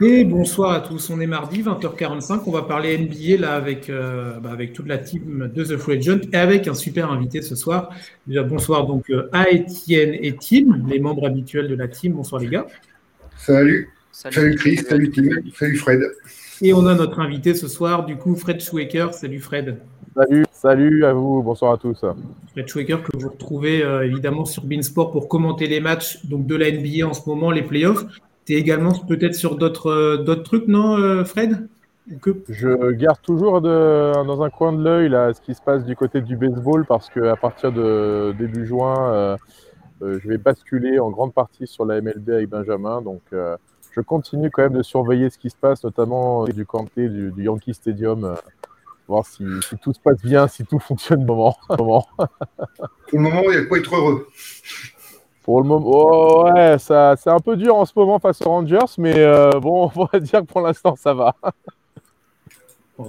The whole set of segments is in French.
Et bonsoir à tous, on est mardi 20h45, on va parler NBA là avec, euh, bah, avec toute la team de The Free Agent et avec un super invité ce soir. Déjà bonsoir donc euh, à Étienne et Tim, les membres habituels de la team. Bonsoir les gars. Salut. Salut, Chris, salut Tim, salut Fred. Et on a notre invité ce soir, du coup Fred Schwecker. Salut Fred. Salut, salut à vous, bonsoir à tous. Fred Schwecker que vous retrouvez euh, évidemment sur Beansport pour commenter les matchs donc, de la NBA en ce moment, les playoffs également peut-être sur d'autres euh, d'autres trucs, non, euh, Fred? Je garde toujours dans un coin de l'œil ce qui se passe du côté du baseball parce qu'à partir de début juin, euh, je vais basculer en grande partie sur la MLB avec Benjamin. Donc, je continue quand même de surveiller ce qui se passe, notamment du Canté, du, Yankee Stadium, voir si, tout se passe bien, si tout fonctionne au moment. Pour le moment, il n'y a pas être heureux. Pour le moment, oh, ouais, ça, c'est un peu dur en ce moment face aux Rangers, mais euh, bon, on va dire que pour l'instant, ça va.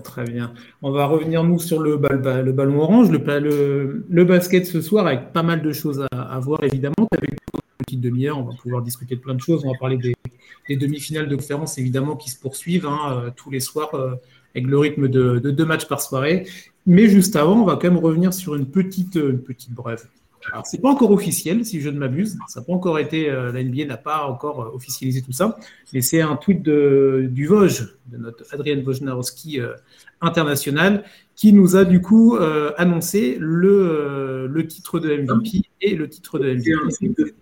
Très bien. On va revenir, nous, sur le, ballon orange, le, basket ce soir, avec pas mal de choses à, voir, évidemment. Avais une petite demi-heure, on va pouvoir discuter de plein de choses. On va parler des, demi-finales de conférence, évidemment, qui se poursuivent hein, euh, tous les soirs, euh, avec le rythme de, deux matchs par soirée. Mais juste avant, on va quand même revenir sur une petite, une petite brève alors, c'est pas encore officiel, si je ne m'abuse. Ça n'a pas encore été, euh, la NBA n'a pas encore euh, officialisé tout ça. Mais c'est un tweet de, du Vosges, de notre Adrien Wojnarowski euh, international, qui nous a du coup annoncé le, le titre de MVP et le titre de MVP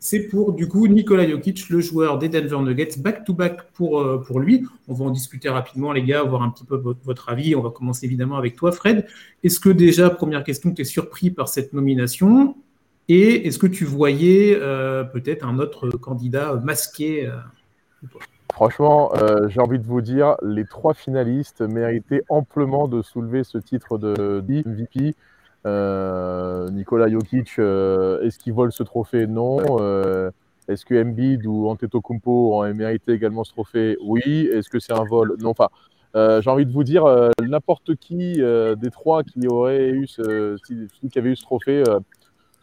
c'est pour du coup Nikola Jokic, le joueur des Denver Nuggets, back-to-back pour, euh, pour lui. On va en discuter rapidement, les gars, voir un petit peu votre, avis. On va commencer évidemment avec toi, Fred. Est-ce que déjà, première question, tu es surpris par cette nomination? Et est-ce que tu voyais euh, peut-être un autre candidat masqué euh, Franchement, j'ai envie de vous dire, les trois finalistes méritaient amplement de soulever ce titre de MVP. Euh, Nicolas Jokic, euh, est-ce qu'il vole ce trophée? Non. Euh, est-ce que Embiid ou Antetokounmpo ont mérité également ce trophée? Oui. Est-ce que c'est un vol? Non. Enfin, j'ai envie de vous dire, n'importe qui des trois qui aurait eu ce, qui avait eu ce trophée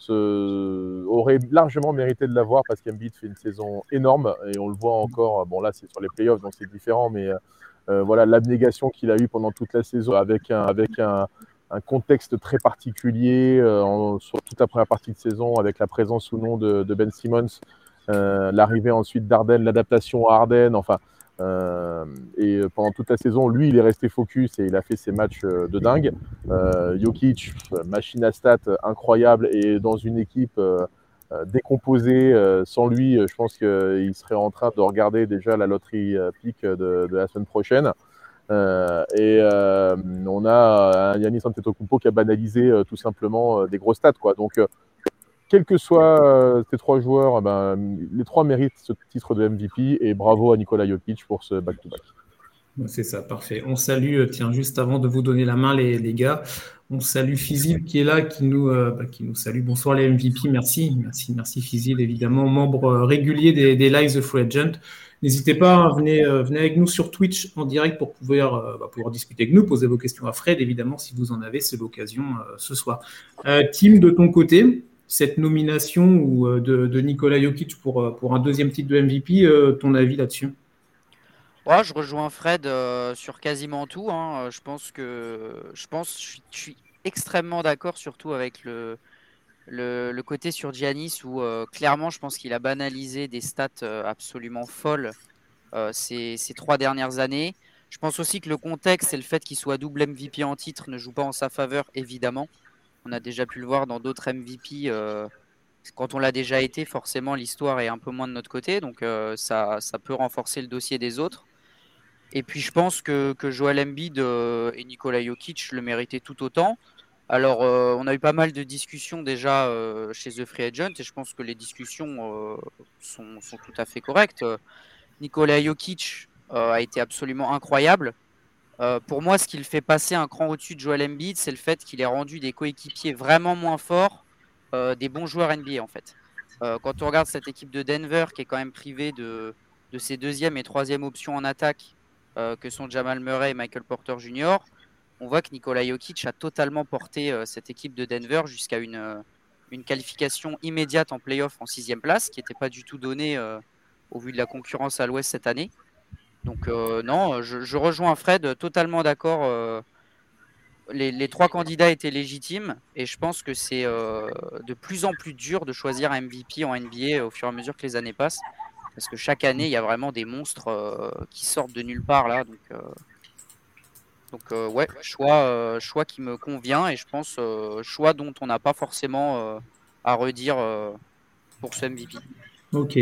aurait largement mérité de l'avoir parce qu'Embiid fait une saison énorme et on le voit encore. Bon là, c'est sur les playoffs, donc c'est différent, mais voilà l'abnégation qu'il a eu pendant toute la saison avec un, un contexte très particulier euh, sur toute la première partie de saison avec la présence ou non de, Ben Simmons, euh, l'arrivée ensuite d'Arden, l'adaptation à Arden, enfin. Euh, et pendant toute la saison, lui, il est resté focus et il a fait ses matchs de dingue. Jokic, machine à stats incroyable et dans une équipe décomposée. sans lui, je pense qu'il serait en train de regarder déjà la loterie pique de, de la semaine prochaine. Euh, et euh, on a un Yannis Antetokounmpo qui a banalisé euh, tout simplement des gros stats. Quoi. Donc, quels que soient ces trois joueurs, ben, les trois méritent ce titre de MVP et bravo à Nikola Jokic pour ce back-to-back. C'est ça, parfait. On salue, tiens, juste avant de vous donner la main, les, les gars, on salue Fizil qui est là, qui nous, bah, qui nous salue. Bonsoir les MVP, merci, merci, merci Fizil, évidemment, membre régulier des, des Lives of Free Agent. N'hésitez pas, hein, euh, venez, avec nous sur Twitch en direct pour pouvoir, euh, bah, pouvoir discuter avec nous, poser vos questions à Fred, évidemment, si vous en avez, c'est l'occasion euh, ce soir. Tim, de ton côté, cette nomination ou, de, Nicolas Jokic pour, pour un deuxième titre de MVP, ton avis là-dessus? Je rejoins Fred sur quasiment tout. Hein. Je pense que je pense, je suis extrêmement d'accord, surtout avec le, le, côté sur Giannis où euh, clairement je pense qu'il a banalisé des stats euh, absolument folles euh, ces, trois dernières années. Je pense aussi que le contexte et le fait qu'il soit double MVP en titre ne joue pas en sa faveur, évidemment. On a déjà pu le voir dans d'autres MVP. quand on l'a déjà été, forcément, l'histoire est un peu moins de notre côté. Donc, ça, ça, peut renforcer le dossier des autres. Et puis, je pense que, Joel Embiid et Nikola Jokic le méritaient tout autant. Alors, euh, on a eu pas mal de discussions déjà euh, chez The Free Agent et je pense que les discussions euh, sont, tout à fait correctes. Nikola Jokic a été absolument incroyable. pour moi, ce qui le fait passer un cran au-dessus de Joel Embiid, c'est le fait qu'il ait rendu des coéquipiers vraiment moins forts des bons joueurs NBA en fait. quand on regarde cette équipe de Denver qui est quand même privée de ses deuxième et troisième options en attaque, que sont Jamal Murray et Michael Porter Jr., on voit que Nikola Jokic a totalement porté euh, cette équipe de Denver jusqu'à une, euh, une qualification immédiate en playoff en sixième place, qui n'était pas du tout donnée euh, au vu de la concurrence à l'ouest cette année. Donc non, je, rejoins Fred, totalement d'accord. Les, trois candidats étaient légitimes et je pense que c'est de plus en plus dur de choisir un MVP en NBA au fur et à mesure que les années passent. Parce que chaque année, il y a vraiment des monstres qui sortent de nulle part là. Donc, donc ouais, choix, choix qui me convient et je pense choix dont on n'a pas forcément à redire pour ce MVP. Ok.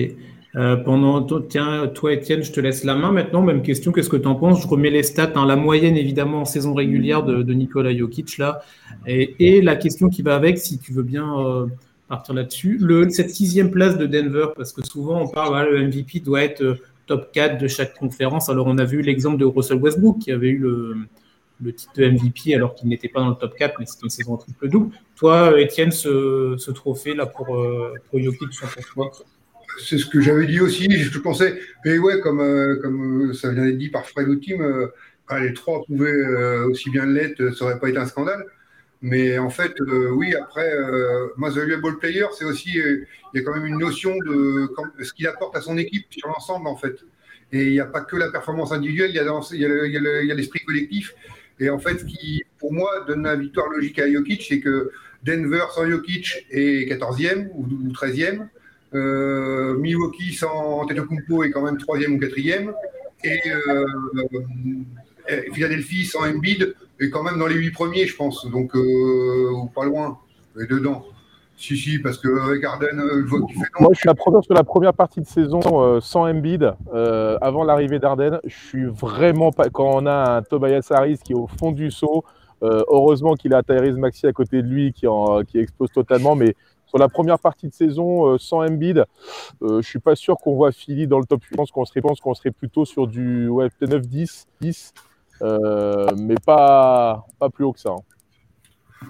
Euh, pendant, tiens, toi, Étienne, je te laisse la main maintenant. Même question, qu'est-ce que tu en penses? Je remets les stats, hein, la moyenne évidemment en saison régulière de, de Nikola Jokic là, et, la question qui va avec, si tu veux bien euh, partir là-dessus. cette sixième place de Denver, parce que souvent on parle, le MVP doit être euh, top 4 de chaque conférence. Alors on a vu l'exemple de Russell Westbrook qui avait eu le, titre de MVP alors qu'il n'était pas dans le top 4, mais c'était une saison triple-double. Toi, Étienne, ce, trophée là pour, pour Jokic, pour toi c'est ce que j'avais dit aussi. Je pensais, mais ouais, comme, euh, comme euh, ça vient d'être dit par Fred ou Tim, euh, les trois pouvaient aussi bien l'être, ça n'aurait pas été un scandale. Mais en fait, oui, après, moi, The Player, c'est aussi, il y a quand même une notion de ce qu'il apporte à son équipe sur l'ensemble, en fait. Et il n'y a pas que la performance individuelle, il y a l'esprit collectif. Et en fait, ce qui, pour moi, donne la victoire logique à Jokic, c'est que Denver sans Jokic est 14e ou 13e. Euh, Milwaukee sans Antetokounmpo est quand même troisième ou quatrième. Et euh, Philadelphie sans Embiid quand même dans les huit premiers, je pense. Donc, euh, ou pas loin, et dedans. Si, si, parce que avec Arden, je qu'il fait Moi, je suis la première sur la première partie de saison sans Embiid, avant l'arrivée d'Arden. Je suis vraiment pas. Quand on a un Tobias Harris qui est au fond du saut, heureusement qu'il a Tyrese Maxi à côté de lui qui, en, qui explose totalement, mais sur la première partie de saison euh, sans Embiid, euh, je suis pas sûr qu'on voit Philly dans le top 8. Je pense qu'on serait, qu'on serait plutôt sur du ouais, 9-10, 10, euh, mais pas, pas plus haut que ça. Hein.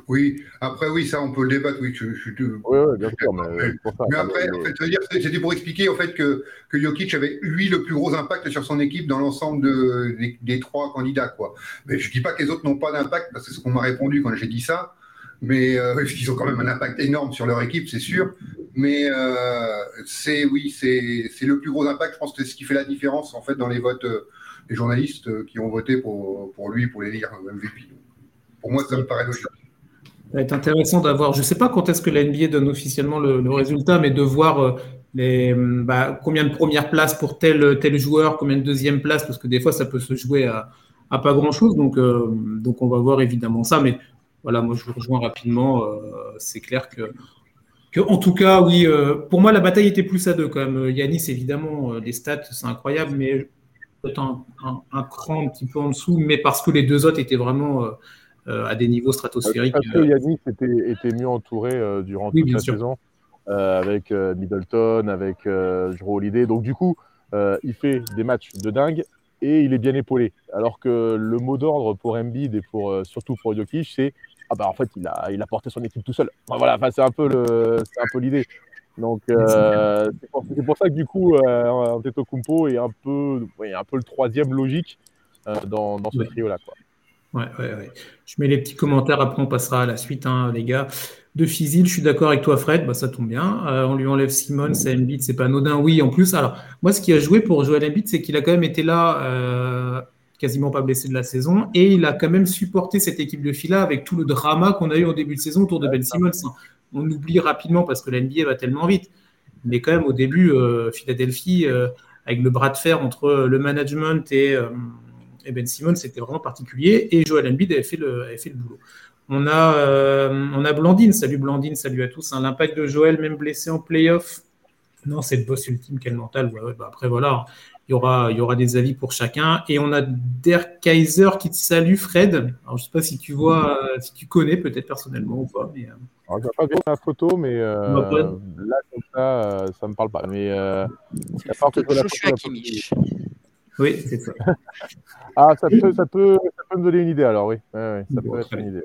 Oui, après, oui, ça, on peut le débattre. Oui, je, suis oui, oui, bien sûr. Mais, après, En fait, c'était pour expliquer en fait, que, que Jokic avait, lui, le plus gros impact sur son équipe dans l'ensemble de, des, trois candidats. Quoi. Mais je ne dis pas que les autres n'ont pas d'impact, parce que c'est ce qu'on m'a répondu quand j'ai dit ça mais euh, ils ont quand même un impact énorme sur leur équipe, c'est sûr. Mais euh, c'est oui, c'est le plus gros impact. Je pense que c'est ce qui fait la différence en fait dans les votes euh, des journalistes euh, qui ont voté pour, pour lui pour lire MVP. Pour moi, ça me paraît logique. Ça va être intéressant d'avoir. Je ne sais pas quand est-ce que la NBA donne officiellement le, résultat, mais de voir les, bah, combien de premières places pour tel, tel joueur, combien de deuxième place, parce que des fois ça peut se jouer à, à pas grand chose. Donc, donc on va voir évidemment ça. Mais voilà, moi je vous rejoins rapidement. Euh, c'est clair que, que, en tout cas, oui, euh, pour moi la bataille était plus à deux quand même. Yanis, évidemment, euh, les stats, c'est incroyable, mais peut-être un, un, cran un petit peu en dessous, mais parce que les deux autres étaient vraiment à des niveaux stratosphériques. Parce que Yanis était, était mieux entouré durant toute la saison, avec Middleton, avec Jero Holiday. Donc du coup, il fait des matchs de dingue et il est bien épaulé. Alors que le mot d'ordre pour Embiid et pour, surtout pour Jokic, c'est ah bah en fait il a, il a porté son équipe tout seul. voilà, enfin, c'est un peu le, c'est un peu l'idée. Donc euh, c'est, pour, ça que du coup euh, Antetokounmpo est un peu, ouais, un peu le troisième logique euh, dans, dans, ce trio là quoi. Ouais, ouais, ouais. Je mets les petits commentaires, après on passera à la suite, hein, les gars. De Fizil, je suis d'accord avec toi, Fred, bah, ça tombe bien. Euh, on lui enlève Simon, c'est Embiid, c'est pas anodin. Oui, en plus, alors, moi, ce qui a joué pour Joel Embiid, c'est qu'il a quand même été là quasiment pas blessé de la saison. Et il a quand même supporté cette équipe de fila avec tout le drama qu'on a eu au début de saison autour de Ben Simmons. On oublie rapidement parce que la NBA va tellement vite. Mais quand même, au début, euh, Philadelphie, euh, avec le bras de fer entre le management et, euh, Ben Simmons, c'était vraiment particulier. Et Joel Embiid avait fait le, fait le boulot. On a, on a Blandine. Salut Blandine, salut à tous. L'impact de Joel, même blessé en playoff. Non, c'est le boss ultime, quel mental. Bah, après, voilà il y aura, il y aura des avis pour chacun. Et on a Der Kaiser qui te salue, Fred. Alors, je ne sais pas si tu vois, si tu connais peut-être personnellement ou pas. Mais, euh... je pas vu la photo, mais euh, là, comme ça, euh, ça ne me parle pas. Mais euh, la photo de Joshua Kimmich. Oui, c'est ça. ah, ça peut, ça, peut, ça peut me donner une idée alors, oui. Ouais, ça peut être une idée.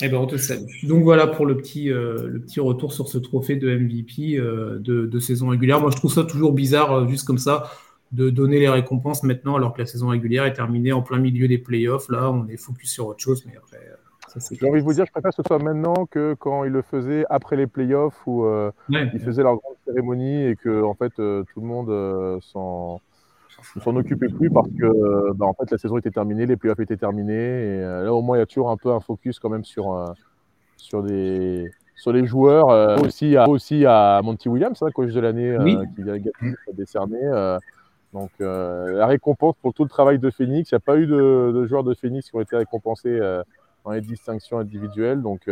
Eh ben, on te salue. Donc voilà pour le petit, euh, le petit retour sur ce trophée de MVP euh, de, de, saison régulière. Moi, je trouve ça toujours bizarre, euh, juste comme ça de donner les récompenses maintenant alors que la saison régulière est terminée en plein milieu des playoffs. Là, on est focus sur autre chose, mais après. J'ai envie de vous dire, je préfère que ce soit maintenant que quand ils le faisaient après les playoffs où euh, ils faisaient leur grande cérémonie et que en fait euh, tout le monde euh, s'en occupait plus parce que bah, en fait, la saison était terminée, les playoffs étaient terminés. Et euh, là, au moins, il y a toujours un peu un focus quand même sur, euh, sur, des, sur les joueurs. Euh, aussi, à, aussi à Monty Williams, hein, coach de l'année, qui vient décerner. Donc, la récompense pour tout le travail de Phoenix. Il n'y a pas eu de, de, joueurs de Phoenix qui ont été récompensés dans les distinctions individuelles. Donc,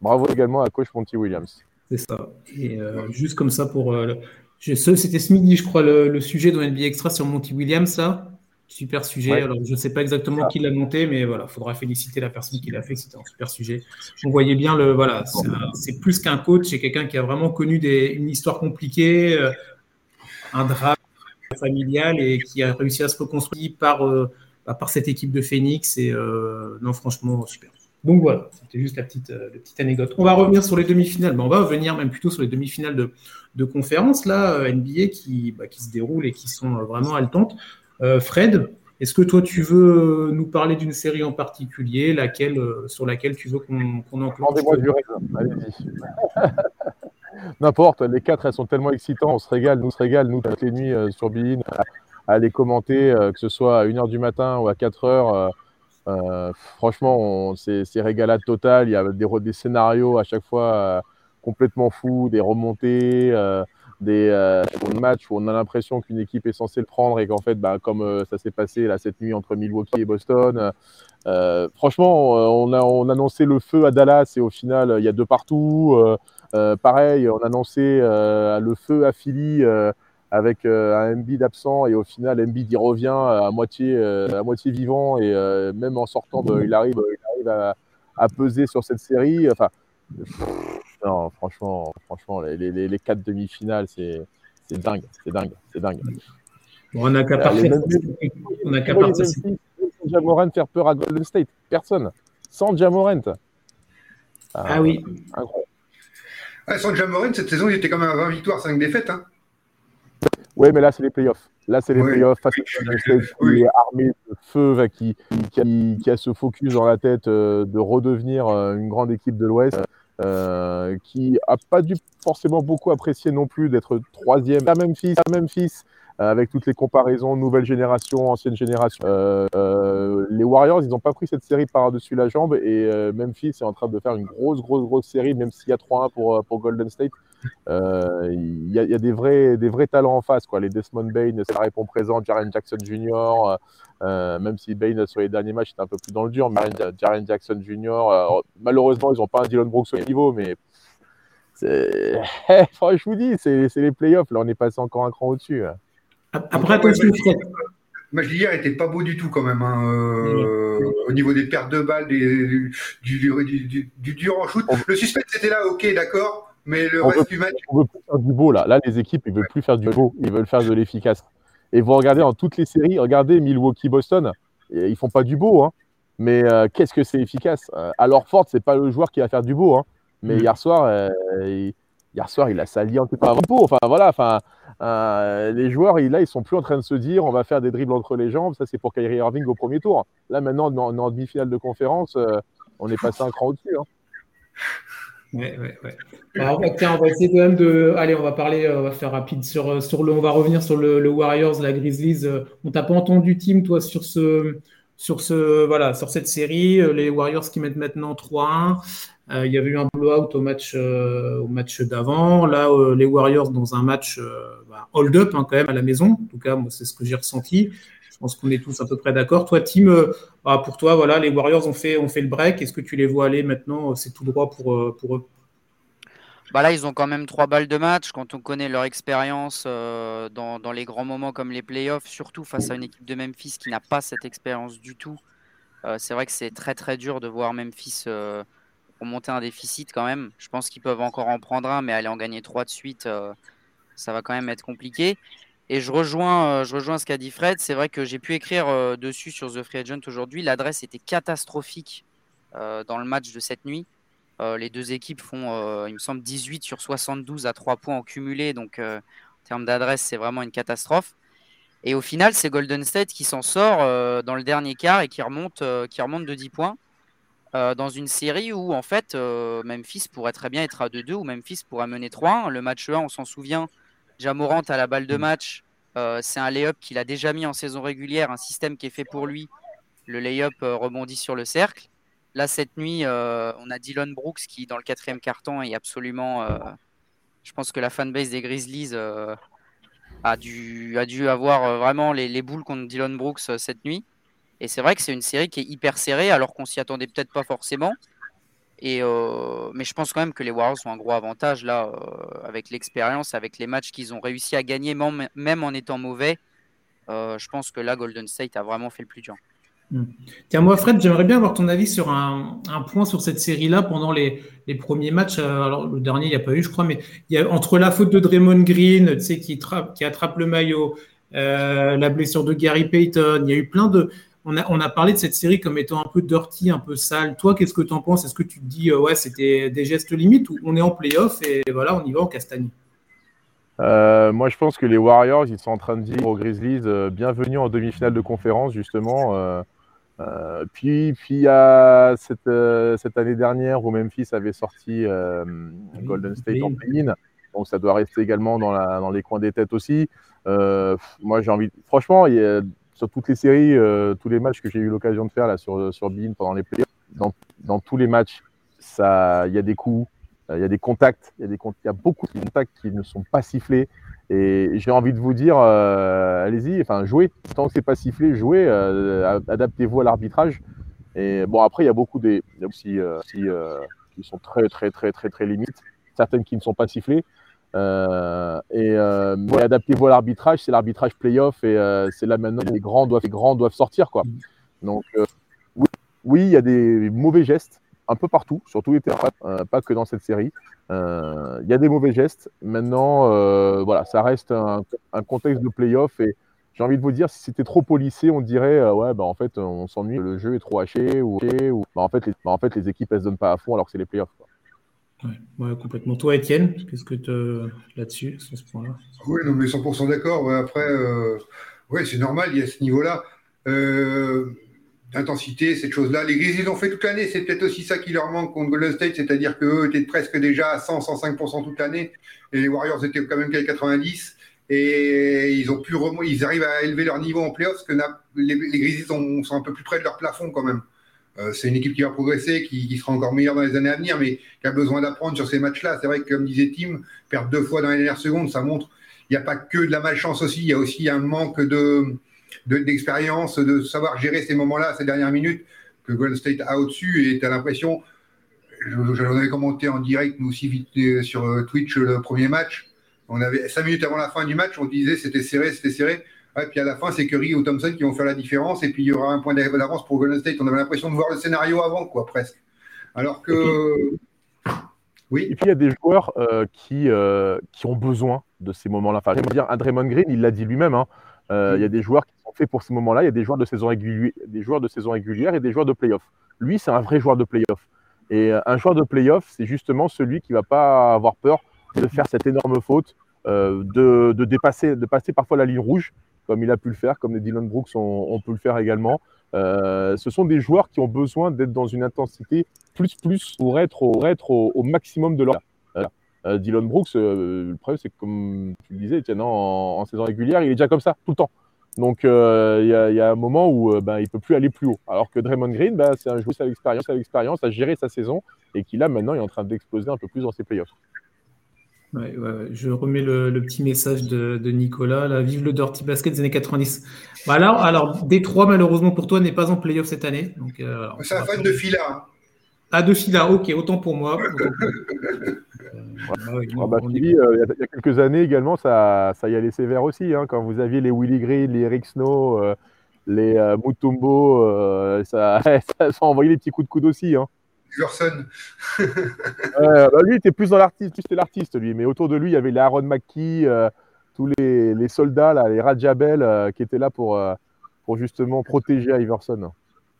bravo également à coach Monty Williams. C'est ça. Et juste comme ça pour c'était ce midi, je crois, le, sujet dans NBA Extra sur Monty Williams, ça. Super sujet. Alors, je ne sais pas exactement qui l'a monté, mais voilà, il faudra féliciter la personne qui l'a fait. C'était un super sujet. On voyait bien le. Voilà, c'est plus qu'un coach, c'est quelqu'un qui a vraiment connu des, une histoire compliquée, euh, un drame familial et qui a réussi à se reconstruire par, euh, bah, par cette équipe de Phoenix. Et euh, non, franchement, super. Donc voilà, c'était juste la petite, euh, petite anecdote. On va revenir sur les demi-finales, mais on va revenir même plutôt sur les demi-finales de, de conférence, là, euh, NBA, qui, bah, qui se déroulent et qui sont euh, vraiment haletantes. Fred, est-ce que toi, tu veux nous parler d'une série en particulier, laquelle, sur laquelle tu veux qu'on qu enclenche Rendez-moi du allez-y. N'importe, les quatre, elles sont tellement excitantes, on se régale, nous se régale, nous, toutes les nuits sur Bein, à, les commenter, que ce soit à 1h du matin ou à 4h. Euh, franchement, c'est régalade totale. Il y a des, des scénarios à chaque fois euh, complètement fous, des remontées, euh, des, matchs où on a l'impression qu'une équipe est censée le prendre et qu'en fait, bah, comme ça s'est passé là, cette nuit entre Milwaukee et Boston, franchement, on a, on annoncé le feu à Dallas et au final, il y a deux partout. Pareil, on a annoncé le feu à Philly avec euh, un Embiid absent et au final Embiid y revient à moitié, euh, à moitié vivant et euh, même en sortant, il arrive, il arrive à, peser sur cette série. Enfin, non, franchement, franchement, les, les, les quatre demi-finales, c'est dingue, c'est dingue, c'est dingue. Bon, on n'a qu'à partir. On a qu'à partir. Jamorant faire peur à Golden State, personne. Sans Jamorant. Ah, ah oui. Incroyable. Ah, sans Jamorant, cette saison, il était quand même à 20 victoires, 5 défaites. Hein. Oui, mais là, c'est les playoffs. Là, c'est les playoffs face à qui est armé de feu, qui, qui, a, ce focus dans la tête euh, de redevenir euh, une grande équipe de l'Ouest, euh, qui a pas dû forcément beaucoup apprécier non plus d'être troisième à Memphis, à Memphis avec toutes les comparaisons, nouvelle génération, ancienne génération. Euh, euh, les Warriors, ils n'ont pas pris cette série par-dessus la jambe et Memphis est en train de faire une grosse, grosse, grosse série, même s'il y a 3-1 pour, pour Golden State. Il y, a des vrais, des vrais talents en face. Quoi. Les Desmond Bain, ça répond présent, Jaren Jackson Jr., même si Bain sur les derniers matchs était un peu plus dans le dur, mais Jaren Jackson Jr., malheureusement, ils n'ont pas un Dylan Brooks au niveau, mais je vous dis, c'est les playoffs. Là, on est passé encore un cran au-dessus. Après, attention, Fred. hier n'était pas beau du tout quand même, hein, euh, au niveau des pertes de balles, du, du, dur en shoot. Le suspense était là, ok, d'accord, mais le reste du match. On veut plus faire du beau là. Là, les équipes, ils veulent plus faire du beau, ils veulent faire de l'efficace. Et vous regardez dans toutes les séries, regardez Milwaukee-Boston, ils font pas du beau, hein, mais euh, qu'est-ce que c'est efficace? Euh, alors Ford, c'est pas le joueur qui va faire du beau, hein, mais mm. hier soir, hier soir, il a sali en tout cas beau. Enfin voilà, enfin. Euh, les joueurs, là, ils sont plus en train de se dire on va faire des dribbles entre les jambes. Ça, c'est pour Kyrie Irving au premier tour. Là, maintenant, on est en demi-finale de conférence. Euh, on est passé un cran au-dessus. Hein. Ouais, ouais, ouais. on, va, tiens, on va essayer quand même de. Allez, on va parler, on va faire rapide sur, sur le. On va revenir sur le, Warriors, la Grizzlies. On t'a pas entendu, Tim, toi, sur ce, sur ce, voilà, sur cette série. Les Warriors qui mettent maintenant 3-1. Euh, il y avait eu un blowout au match, euh, au match d'avant. Là, euh, les Warriors dans un match bah, hold-up hein, quand même à la maison. En tout cas, moi, c'est ce que j'ai ressenti. Je pense qu'on est tous à peu près d'accord. Toi, Tim, bah, pour toi, voilà, les Warriors ont fait, ont fait le break. Est-ce que tu les vois aller maintenant C'est tout droit pour, pour eux? Bah là, ils ont quand même trois balles de match. Quand on connaît leur expérience dans, dans, les grands moments comme les playoffs, surtout face à une équipe de Memphis qui n'a pas cette expérience du tout, c'est vrai que c'est très très dur de voir Memphis monter un déficit quand même. Je pense qu'ils peuvent encore en prendre un, mais aller en gagner trois de suite, euh, ça va quand même être compliqué. Et je rejoins, euh, je rejoins ce qu'a dit Fred. C'est vrai que j'ai pu écrire euh, dessus sur The Free Agent aujourd'hui. L'adresse était catastrophique dans le match de cette nuit. les deux équipes font, il me semble, 18 sur 72 à 3 points en cumulé. Donc, en termes d'adresse, c'est vraiment une catastrophe. Et au final, c'est Golden State qui s'en sort dans le dernier quart et qui remonte, qui remonte de 10 points. Euh, dans une série où en fait euh, Memphis pourrait très bien être à 2-2 ou Memphis pourrait mener 3-1. Le match 1, on s'en souvient, Jamorant à la balle de mm. match c'est un lay-up qu'il a déjà mis en saison régulière, un système qui est fait pour lui. Le lay-up rebondit sur le cercle. Là, cette nuit, on a Dylan Brooks qui, dans le quatrième carton, est absolument. je pense que la fanbase des Grizzlies a, dû, a dû avoir vraiment les, les boules contre Dylan Brooks cette nuit. Et c'est vrai que c'est une série qui est hyper serrée, alors qu'on s'y attendait peut-être pas forcément. Et euh, mais je pense quand même que les Warriors ont un gros avantage là, euh, avec l'expérience, avec les matchs qu'ils ont réussi à gagner, même en étant mauvais. Euh, je pense que là, Golden State a vraiment fait le plus dur. Hmm. Tiens, moi, Fred, j'aimerais bien avoir ton avis sur un, point sur cette série-là pendant les, premiers matchs. Alors, le dernier, il n'y a pas eu, je crois, mais il y a, entre la faute de Draymond Green, tu sais, qui, qui attrape le maillot, la blessure de Gary Payton, il y a eu plein de, on a, parlé de cette série comme étant un peu dirty, un peu sale. Toi, qu'est-ce que tu en penses? Est-ce que tu te dis, euh, ouais, c'était des gestes limites ou on est en playoff et voilà, on y va en castagne euh, moi, je pense que les Warriors, ils sont en train de dire aux Grizzlies, euh, bienvenue en demi-finale de conférence, justement. puis, puis il y a cette, année dernière où Memphis avait sorti Golden State en play-in. Donc, ça doit rester également dans, dans les coins des têtes aussi. moi, j'ai envie. Franchement, il y a sur toutes les séries, euh, tous les matchs que j'ai eu l'occasion de faire là, sur, sur Bean pendant les playoffs, dans, dans, tous les matchs, il y a des coups, il y a des contacts, il y, y a beaucoup de contacts qui ne sont pas sifflés. Et j'ai envie de vous dire, euh, allez-y, enfin, jouez. Tant que c'est pas sifflé, jouez, euh, adaptez-vous à l'arbitrage. Et bon, après, il y a beaucoup des, aussi, qui sont très, très, très, très, très limites. Certaines qui ne sont pas sifflées. Euh, et euh, adaptez-vous à l'arbitrage, c'est l'arbitrage playoff et euh, c'est là maintenant que les grands doivent, sortir. Quoi. Donc, oui, il y a des mauvais gestes un peu partout, surtout les terrains, pas que dans cette série. Il y a des mauvais gestes. Maintenant, voilà, ça reste un, contexte de playoff et j'ai envie de vous dire, si c'était trop policé, on dirait, ouais, bah, en fait, on s'ennuie, le jeu est trop haché ou, ou bah, en, fait, les, bah, en fait, les équipes, elles se donnent pas à fond alors que c'est les playoffs. Quoi. Ouais, complètement. Toi, Étienne, qu'est-ce que tu là-dessus, sur ce point-là? Oui, non, mais 100% d'accord. après, euh, ouais, c'est normal, il y a ce niveau-là. Euh, cette chose-là. Les Grizzlies ont fait toute l'année, c'est peut-être aussi ça qui leur manque contre Golden State, c'est-à-dire qu'eux étaient presque déjà à 100, 105% toute l'année, et les Warriors étaient quand même qu'à 90, et ils ont pu ils arrivent à élever leur niveau en playoffs, parce que les, les Grizzlies sont un peu plus près de leur plafond quand même. Euh, c'est une équipe qui va progresser, qui, sera encore meilleure dans les années à venir, mais qui a besoin d'apprendre sur ces matchs-là. C'est vrai que, comme disait Tim, perdre deux fois dans les dernières secondes, ça montre il n'y a pas que de la malchance aussi, il y a aussi un manque de, d'expérience, de, savoir gérer ces moments-là, ces dernières minutes que Golden State a au-dessus. Et tu as l'impression, j'en avais commenté en direct, nous aussi, vite euh, sur euh, Twitch, le premier match. On avait cinq minutes avant la fin du match, on disait c'était serré, c'était serré. Et puis à la fin, c'est Curry ou Thompson qui vont faire la différence. Et puis il y aura un point d'avance pour Golden State. On avait l'impression de voir le scénario avant, quoi, presque. Alors que. Oui. Et puis il y a des joueurs euh, qui, euh, qui ont besoin de ces moments-là. Enfin, j'aime dire, un Draymond Green, il l'a dit lui-même. Hein. Euh, il y a des joueurs qui sont faits pour ces moments-là. Il y a des joueurs de saison régulière, des joueurs de saison régulière et des joueurs de playoff. Lui, c'est un vrai joueur de playoff. Et un joueur de playoff, c'est justement celui qui ne va pas avoir peur de faire cette énorme faute, de, de, dépasser, de passer parfois la ligne rouge comme il a pu le faire, comme les Dylan Brooks ont, pu le faire également. Euh, ce sont des joueurs qui ont besoin d'être dans une intensité plus plus pour être au, être au, maximum de leur. Euh, Dylan Brooks, euh, le problème c'est que comme tu le disais, tiens, en, saison régulière, il est déjà comme ça tout le temps. Donc il y, a un moment où ben, il peut plus aller plus haut. Alors que Draymond Green, ben, c'est un joueur qui a l'expérience, a l'expérience, a géré sa saison et qui là maintenant est en train d'exploser un peu plus dans ses playoffs. Ouais, Je remets le, petit message de, Nicolas. Là, vive le Dirty Basket des années 90. Bah alors, alors, Détroit, malheureusement pour toi, n'est pas en playoff cette année. Euh, c'est un fan de Fila. Ah, de Fila, ok, autant pour moi. Euh, il y, a quelques années également, ça, ça y allait sévère aussi. Hein, quand vous aviez les Willy Green, les Eric Snow, euh, les Mutombo, ça, ça, ça envoyait des petits coups de coude aussi. Hein. Iverson. bah lui, il était plus dans l'artiste, c'était l'artiste, lui. Mais autour de lui, il y avait les Aaron McKee, euh, tous les, soldats, là, les Rajabel, euh, qui étaient là pour, euh, pour justement protéger Iverson.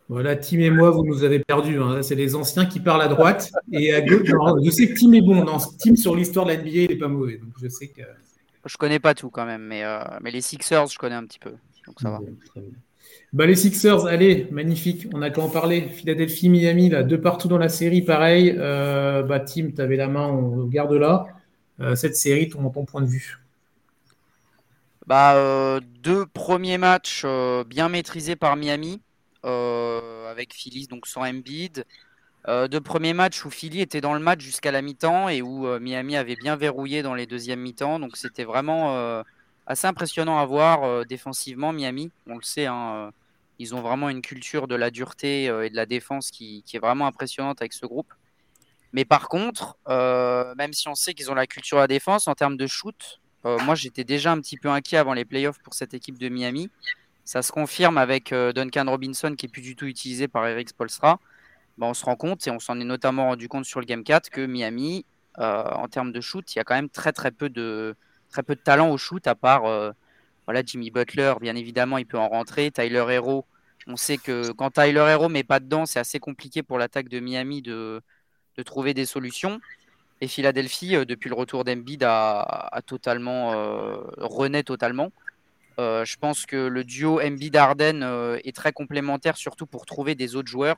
Voilà, Tim et moi, vous nous avez perdus. Hein. C'est les anciens qui parlent à droite et à gauche. je sais que Tim est bon. Non, Tim sur l'histoire de la NBA, il n'est pas mauvais. Donc je sais que. Je connais pas tout quand même, mais, mais les Sixers, je connais un petit peu. Donc ça va. Bah, les Sixers, allez, magnifique. On a qu'à en parler. Philadelphie, Miami, là, deux partout dans la série, pareil. Euh, bah, Tim, tu avais la main, on garde là. Euh, cette série, ton, point de vue? Bah, Deux premiers matchs bien maîtrisés par Miami, avec Philly, donc sans Embiid. deux premiers matchs où Philly était dans le match jusqu'à la mi-temps et où Miami avait bien verrouillé dans les deuxièmes mi-temps. Donc c'était vraiment assez impressionnant à voir défensivement, Miami. On le sait, hein, ils ont vraiment une culture de la dureté et de la défense qui, est vraiment impressionnante avec ce groupe. Mais par contre, même si on sait qu'ils ont la culture de la défense, en termes de shoot, euh, moi, j'étais déjà un petit peu inquiet avant les playoffs pour cette équipe de Miami. Ça se confirme avec euh, Duncan Robinson qui est plus du tout utilisé par Eric Spolstra. Ben, on se rend compte, et on s'en est notamment rendu compte sur le Game 4, que Miami, euh, en termes de shoot, il y a quand même très très peu de, très peu de talent au shoot, à part voilà, Jimmy Butler, bien évidemment, il peut en rentrer. Tyler Hero, on sait que quand Tyler Hero met pas dedans, c'est assez compliqué pour l'attaque de Miami de, de trouver des solutions. Et Philadelphie, euh, depuis le retour d'Embiid, a, totalement euh, renaît totalement. Euh, je pense que le duo Embiid-Arden est très complémentaire, surtout pour trouver des autres joueurs.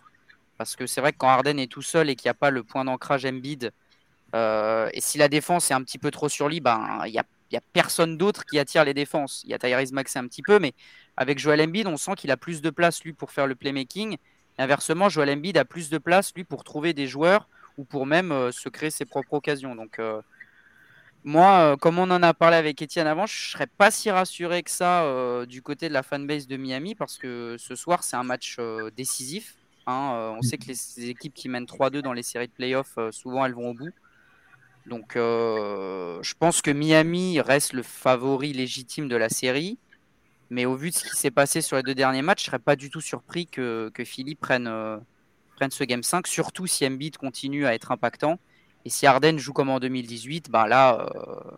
Parce que c'est vrai que quand Arden est tout seul et qu'il n'y a pas le point d'ancrage Embiid, et si la défense est un petit peu trop sur lui, ben, il n'y a, y a, personne d'autre qui attire les défenses. Il y a Tyrese Max un petit peu, mais avec Joel Embiid, on sent qu'il a plus de place, lui, pour faire le playmaking. Et inversement, Joel Embiid a plus de place, lui, pour trouver des joueurs ou pour même euh, se créer ses propres occasions. Donc, euh, moi, euh, comme on en a parlé avec Étienne avant, je ne serais pas si rassuré que ça du côté de la fanbase de Miami parce que ce soir, c'est un match décisif. Hein, on sait que les, équipes qui mènent 3-2 dans les séries de playoffs, souvent elles vont au bout. Donc, je pense que Miami reste le favori légitime de la série. Mais au vu de ce qui s'est passé sur les deux derniers matchs, je ne serais pas du tout surpris que, que Philly prenne, prennent ce Game 5, surtout si Embiid continue à être impactant. Et si Arden joue comme en 2018, ben là, euh,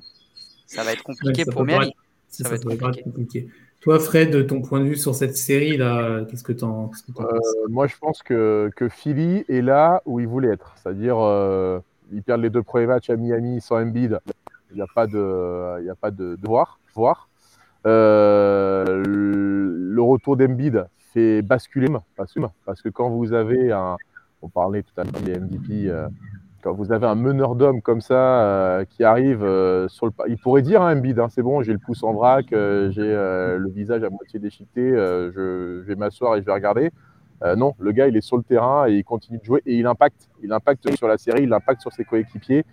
ça va être compliqué pour Miami. Ça, va être compliqué. Toi, Fred, de ton point de vue sur cette série, là, qu'est-ce que tu en, euh, Moi, je pense que, que Philly est là où il voulait être. C'est-à-dire, euh, ils perdent les deux premiers matchs à Miami sans Embiid. Il n'y a pas de, il a pas de, voir. voir. le retour d'Embiid, basculer parce que, parce que quand vous avez un, on parlait tout à l'heure des MVP, euh, quand vous avez un meneur d'hommes comme ça euh, qui arrive euh, sur le, il pourrait dire un hein, Embiid, hein, c'est bon, j'ai le pouce en vrac, j'ai le visage à moitié déchiqueté, je, vais m'asseoir et je vais regarder. Non, le gars, il est sur le terrain et il continue de jouer et il impacte. Il impacte sur la série, il impacte sur ses coéquipiers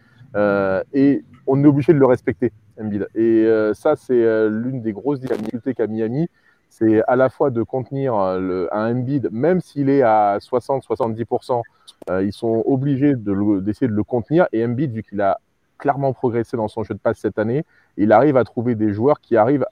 et on est obligé de le respecter, Embiid. Et ça, c'est l'une des grosses difficultés qu'a Miami c'est à la fois de contenir euh, un Embiid, même s'il est à 60-70%, euh, ils sont obligés d'essayer de, le contenir. Et Embiid, vu qu'il a clairement progressé dans son jeu de passe cette année, il arrive à trouver des joueurs qui arrivent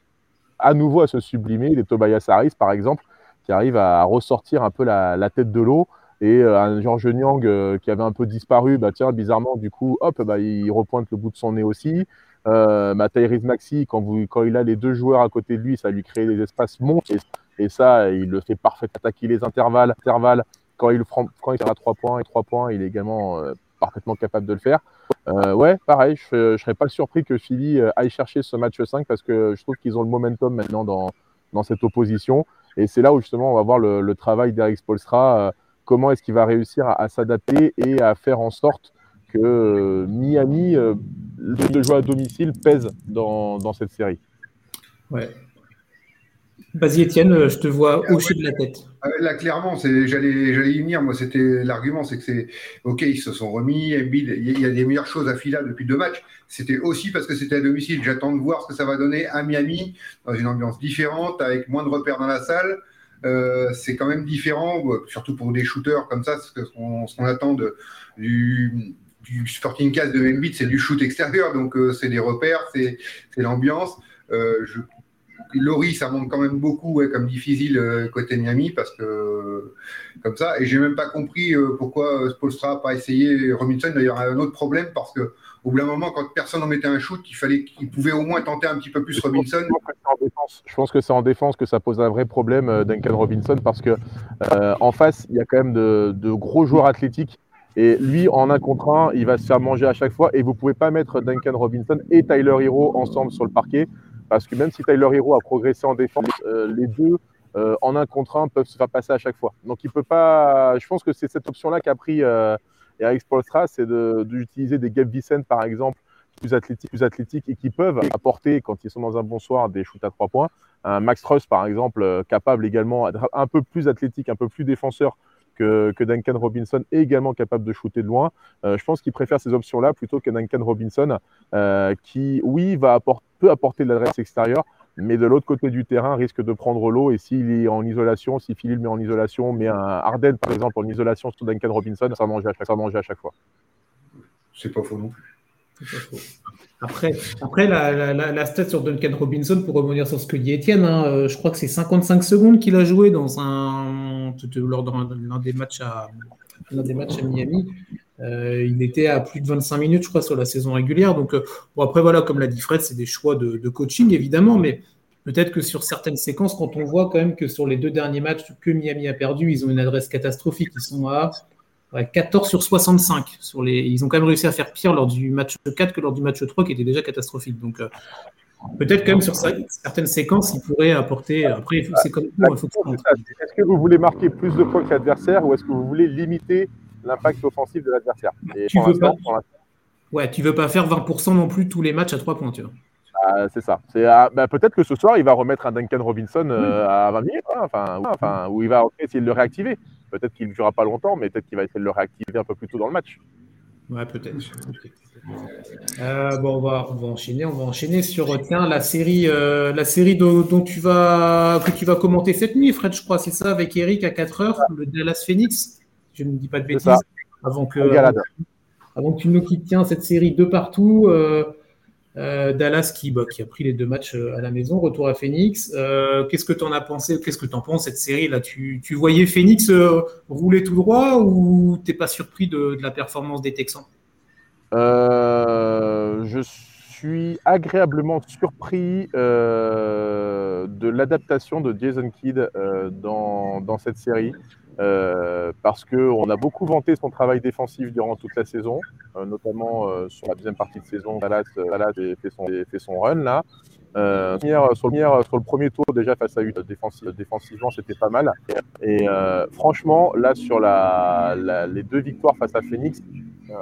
à nouveau à se sublimer, des Tobias Harris par exemple, qui arrivent à ressortir un peu la, tête de l'eau. Et euh, un George Nyang qui avait un peu disparu, bah tiens, bizarrement, du coup, hop, bah, il repointe le bout de son nez aussi. Euh, Maxi, quand, vous, quand il a les deux joueurs à côté de lui, ça lui crée des espaces monstres. Et, ça, il le fait parfaitement attaquer les intervalles. intervalles quand il prend quand il à 3 points et 3 points, il est également euh, parfaitement capable de le faire. Euh, ouais, pareil, je ne serais pas surpris que Philly euh, aille chercher ce match 5 parce que je trouve qu'ils ont le momentum maintenant dans, dans cette opposition. Et c'est là où justement on va voir le, le travail d'Eric Spolstra. comment est-ce qu'il va réussir à, s'adapter et à faire en sorte que euh, Miami, euh, de jouer à domicile, pèse dans, cette série. Vas-y, Étienne, je te vois hocher de la tête. Ah, là, clairement, j'allais, y venir. Moi, c'était l'argument, c'est que c'est OK, ils se sont remis. il y a des meilleures choses à Fila depuis deux matchs. C'était aussi parce que c'était à domicile. J'attends de voir ce que ça va donner à Miami dans une ambiance différente, avec moins de repères dans la salle. Euh, c'est quand même différent, surtout pour des shooters comme ça, ce qu'on, attend de, du, du Sporting Cast de Embiid, c'est du shoot extérieur, donc euh, c'est des repères, c'est l'ambiance. Euh, je, Laurie, ça monte quand même beaucoup, comme difficile euh, côté Miami, parce que comme ça. Et j'ai même pas compris pourquoi Spolstra n'a pas essayé Robinson. D'ailleurs, un autre problème, parce que au bout d'un moment, quand personne en mettait un shoot, il fallait qu'il pouvait au moins tenter un petit peu plus Robinson. Je pense que c'est en défense que ça pose un vrai problème, Duncan Robinson, parce que en face, il y a quand même de gros joueurs athlétiques et lui, en un contre un, il va se faire manger à chaque fois. Et vous ne pouvez pas mettre Duncan Robinson et Tyler Hero ensemble sur le parquet. Parce que même si Tyler Hero a progressé en défense, euh, les deux euh, en un contre un peuvent se faire passer à chaque fois. Donc il peut pas. Je pense que c'est cette option-là qu'a pris euh, Eric Spolstra, c'est d'utiliser des Gabe Vicent par exemple, plus athlétiques, plus athlétiques et qui peuvent apporter, quand ils sont dans un bon soir, des shoots à trois points. Un Max Truss, par exemple, capable également un peu plus athlétique, un peu plus défenseur que, que Duncan Robinson, et également capable de shooter de loin. Euh, je pense qu'il préfère ces options-là plutôt que Duncan Robinson, euh, qui, oui, va apporter, peut apporter de l'adresse extérieure, mais de l'autre côté du terrain risque de prendre l'eau. Et s'il est en isolation, si Philly le met en isolation, met un Arden, par exemple, en isolation sur Duncan Robinson, ça mange à chaque, ça mange à chaque fois. C'est pas faux non? Plus. Après, après la, la, la, stat sur Duncan Robinson, pour revenir sur ce que dit Étienne, hein, euh, je crois que c'est 55 secondes qu'il a joué dans un, lors d'un des matchs à, des matchs à Miami. Euh, il était à plus de 25 minutes, je crois, sur la saison régulière. Donc, euh, bon, après, voilà, comme l'a dit Fred, c'est des choix de, coaching, évidemment, mais peut-être que sur certaines séquences, quand on voit quand même que sur les deux derniers matchs que Miami a perdu, ils ont une adresse catastrophique. Ils sont à 14 sur 65. Sur les... Ils ont quand même réussi à faire pire lors du match 4 que lors du match 3 qui était déjà catastrophique. Donc euh, peut-être quand même sur certaines séquences, ils pourraient apporter. Après, c'est comme tout. Est-ce que vous voulez marquer plus de points que l'adversaire ou est-ce que vous voulez limiter l'impact offensif de l'adversaire? Tu veux pas. Ouais, tu veux pas faire 20% non plus tous les matchs à 3 points, tu vois. Ah, c'est ça. C'est bah, peut-être que ce soir, il va remettre un Duncan Robinson euh, à 20 minutes, hein, enfin, ou, enfin, où il va essayer de le réactiver. Peut-être qu'il ne durera pas longtemps, mais peut-être qu'il va essayer de le réactiver un peu plus tôt dans le match. Ouais, peut-être. Euh, bon, on va, on va enchaîner. On va enchaîner sur tiens, la série, euh, la série dont, dont, tu vas, que tu vas commenter cette nuit, Fred, je crois, c'est ça, avec Eric à 4h, le Dallas Phoenix. Je ne dis pas de bêtises. Avant que, avant que tu nous quittes, tiens, cette série de partout. Euh, euh, Dallas qui, bah, qui, a pris les deux matchs euh, à la maison, retour à Phoenix. Euh, qu'est-ce que tu en as pensé Qu'est-ce que tu en penses cette série là? Tu, voyais Phoenix euh, rouler tout droit ou t'es pas surpris de, la performance des Texans? Euh, Je suis agréablement surpris de l'adaptation de Jason Kidd dans, cette série. Euh, parce qu'on a beaucoup vanté son travail défensif durant toute la saison, euh, notamment euh, sur la deuxième partie de saison. Dallas, Dallas fait, son, fait son run là. Euh, sur, le, sur, le, premier tour, déjà face à 8, défensif, défensivement, c'était pas mal. Et euh, franchement, là, sur la, la, les deux victoires face à Phoenix, euh,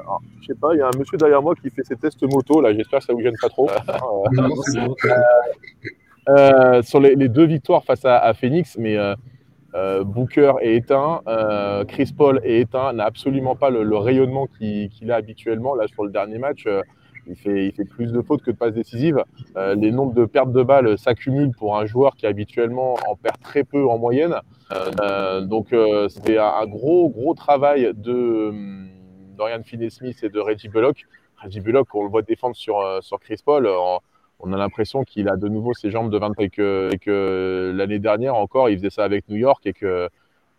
je sais pas, il y a un monsieur derrière moi qui fait ses tests moto, là, j'espère que ça vous gêne pas trop. sur les, les, deux victoires face à, à Phoenix, mais euh, Booker est éteint, euh, Chris Paul est éteint, n'a absolument pas le, rayonnement qu'il a habituellement. Là, sur le dernier match, euh, il, fait, plus de fautes que de passes décisives. Les nombres de pertes de balles s'accumulent pour un joueur qui habituellement en perd très peu en moyenne. Donc, c'était un, gros, gros travail de Dorian Finney-Smith et de Reggie Bullock. Reggie Bullock, on le voit défendre sur, Chris Paul. On a l'impression qu'il a de nouveau ses jambes de 20 et que, l'année dernière encore, il faisait ça avec New York et que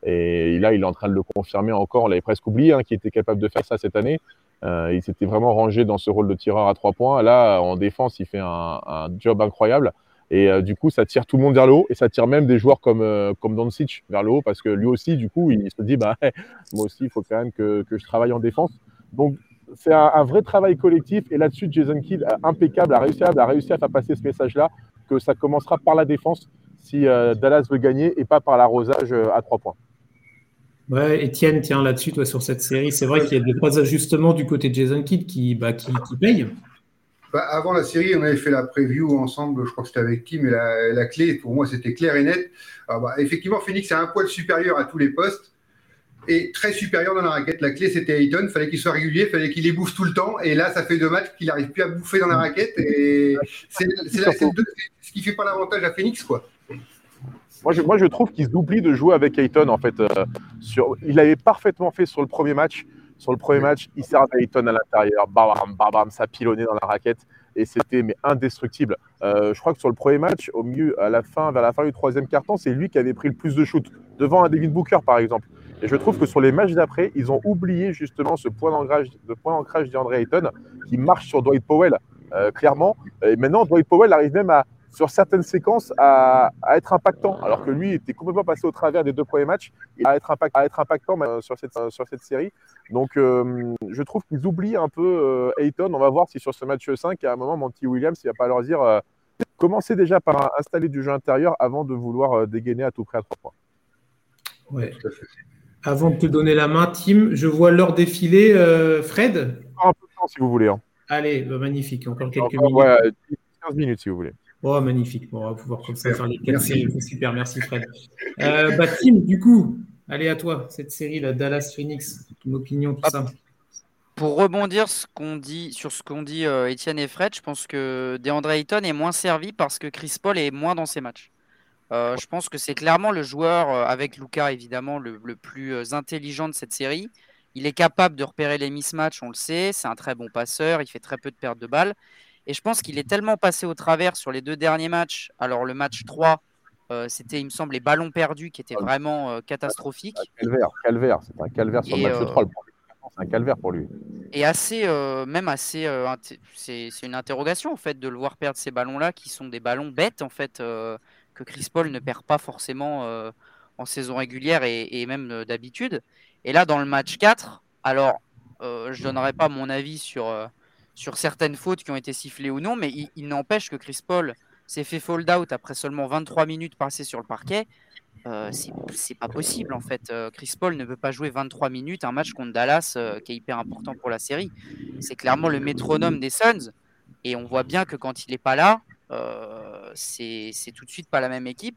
et là, il est en train de le confirmer encore. On l'avait presque oublié hein, qu'il était capable de faire ça cette année. Euh, il s'était vraiment rangé dans ce rôle de tireur à trois points. Là, en défense, il fait un, un job incroyable. Et euh, du coup, ça tire tout le monde vers le haut et ça tire même des joueurs comme, euh, comme Doncic vers le haut parce que lui aussi, du coup, il se dit bah, moi aussi, il faut quand même que, que je travaille en défense. Donc, c'est un, un, vrai travail collectif. Et là-dessus, Jason Kidd, impeccable, a réussi à, a réussi à faire passer ce message-là, que ça commencera par la défense si euh, Dallas veut gagner et pas par l'arrosage euh, à trois points. Ouais, Étienne, tiens, là-dessus, toi, sur cette série, c'est vrai qu'il y a des trois ajustements du côté de Jason Kidd qui, bah, qui, qui payent. Bah, avant la série, on avait fait la preview ensemble, je crois que c'était avec Tim, et la, la clé, pour moi, c'était clair et net. Alors, bah, effectivement, Phoenix est un poil supérieur à tous les postes et très supérieur dans la raquette. La clé, c'était Ayton. Fallait qu'il soit régulier, il fallait qu'il les bouffe tout le temps. Et là, ça fait deux matchs qu'il n'arrive plus à bouffer dans la raquette. Et c'est ce qui fait pas l'avantage à Phoenix, quoi. Moi je, moi, je trouve qu'il oublie de jouer avec Ayton. En fait, euh, sur, il avait parfaitement fait sur le premier match. Sur le premier match, il sert Ayton à l'intérieur. Bam, bam, bam, ça pilonnait dans la raquette. Et c'était mais indestructible. Euh, je crois que sur le premier match, au milieu, à la fin, vers la fin du troisième quart-temps, c'est lui qui avait pris le plus de shoots devant un David Booker, par exemple. Et je trouve que sur les matchs d'après, ils ont oublié justement ce point d'ancrage, de point d'ancrage d'Andre Ayton qui marche sur Dwight Powell, euh, clairement. Et maintenant, Dwight Powell arrive même à, sur certaines séquences à, à, être impactant, alors que lui était complètement passé au travers des deux premiers matchs, et à être, impact, à être impactant euh, sur, cette, sur cette série. Donc, euh, je trouve qu'ils oublient un peu euh, Ayton. On va voir si sur ce match 5, à un moment, Monty Williams, il va pas leur dire euh, commencez déjà par installer du jeu intérieur avant de vouloir dégainer à tout près à trois points. Ouais. Avant de te donner la main, Tim, je vois l'heure défiler. Euh, Fred Un peu de temps si vous voulez. Hein. Allez, bah, magnifique. Encore quelques Encore, minutes. ouais, 15 minutes si vous voulez. Oh, magnifique. Bon, on va pouvoir comme ça faire les quatre séries. C'est super. Merci, Fred. Euh, bah, Tim, du coup, allez à toi, cette série, la Dallas Phoenix. Ton opinion, tout Hop. ça. Pour rebondir ce qu'on dit, sur ce qu'ont dit euh, Étienne et Fred, je pense que DeAndre Ayton est moins servi parce que Chris Paul est moins dans ses matchs. Euh, je pense que c'est clairement le joueur, euh, avec Luca évidemment, le, le plus euh, intelligent de cette série. Il est capable de repérer les mismatchs, on le sait. C'est un très bon passeur, il fait très peu de pertes de balles. Et je pense qu'il est tellement passé au travers sur les deux derniers matchs. Alors le match 3, euh, c'était, il me semble, les ballons perdus qui étaient vraiment catastrophiques. Un calvaire, calvaire, c'est un calvaire sur Et, le match euh, 3. le premier quart-temps, C'est un calvaire pour lui. et assez, même assez, c'est c'est une interrogation en fait de le voir perdre ces ballons-là qui sont des ballons bêtes en fait que Chris Paul ne perd pas forcément euh, en saison régulière et, même euh, d'habitude. Et là dans le match 4, alors euh, je donnerai pas mon avis sur sur certaines fautes qui ont été sifflées ou non, mais il, n'empêche que Chris Paul s'est fait fold out après seulement 23 minutes passées sur le parquet. C'est pas possible en fait. Chris Paul ne peut pas jouer 23 minutes un match contre Dallas qui est hyper important pour la série. C'est clairement le métronome des Suns et on voit bien que quand il n'est pas là, c'est c'est tout de suite pas la même équipe.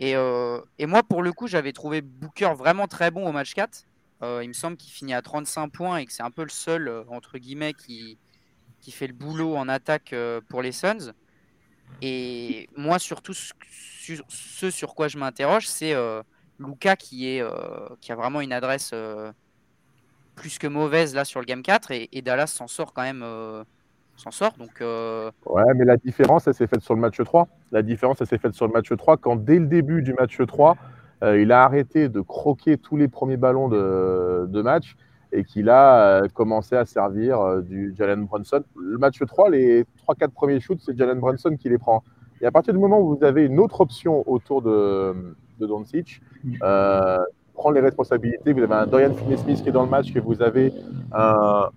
Et, euh, et moi pour le coup j'avais trouvé Booker vraiment très bon au match 4. Euh, il me semble qu'il finit à 35 points et que c'est un peu le seul euh, entre guillemets qui, qui fait le boulot en attaque euh, pour les Suns. Et moi, surtout, ce sur, quoi je m'interroge, c'est euh, Luca qui, est, euh, qui a vraiment une adresse euh, plus que mauvaise là sur le Game 4 et, et Dallas s'en sort quand même. S'en sort. Donc, euh, Ouais, mais la différence, elle s'est faite sur le match 3. La différence, elle s'est faite sur le match 3 quand, dès le début du match 3, euh, il a arrêté de croquer tous les premiers ballons de, match et qu'il a euh, commencé à servir du Jalen Brunson. Le match 3, les 3-4 premiers shoots, c'est Jalen Brunson qui les prend. Et à partir du moment où vous avez une autre option autour de, de Doncic, prendre les responsabilités, vous avez un Dorian Finney-Smith qui est dans le match, que vous avez un...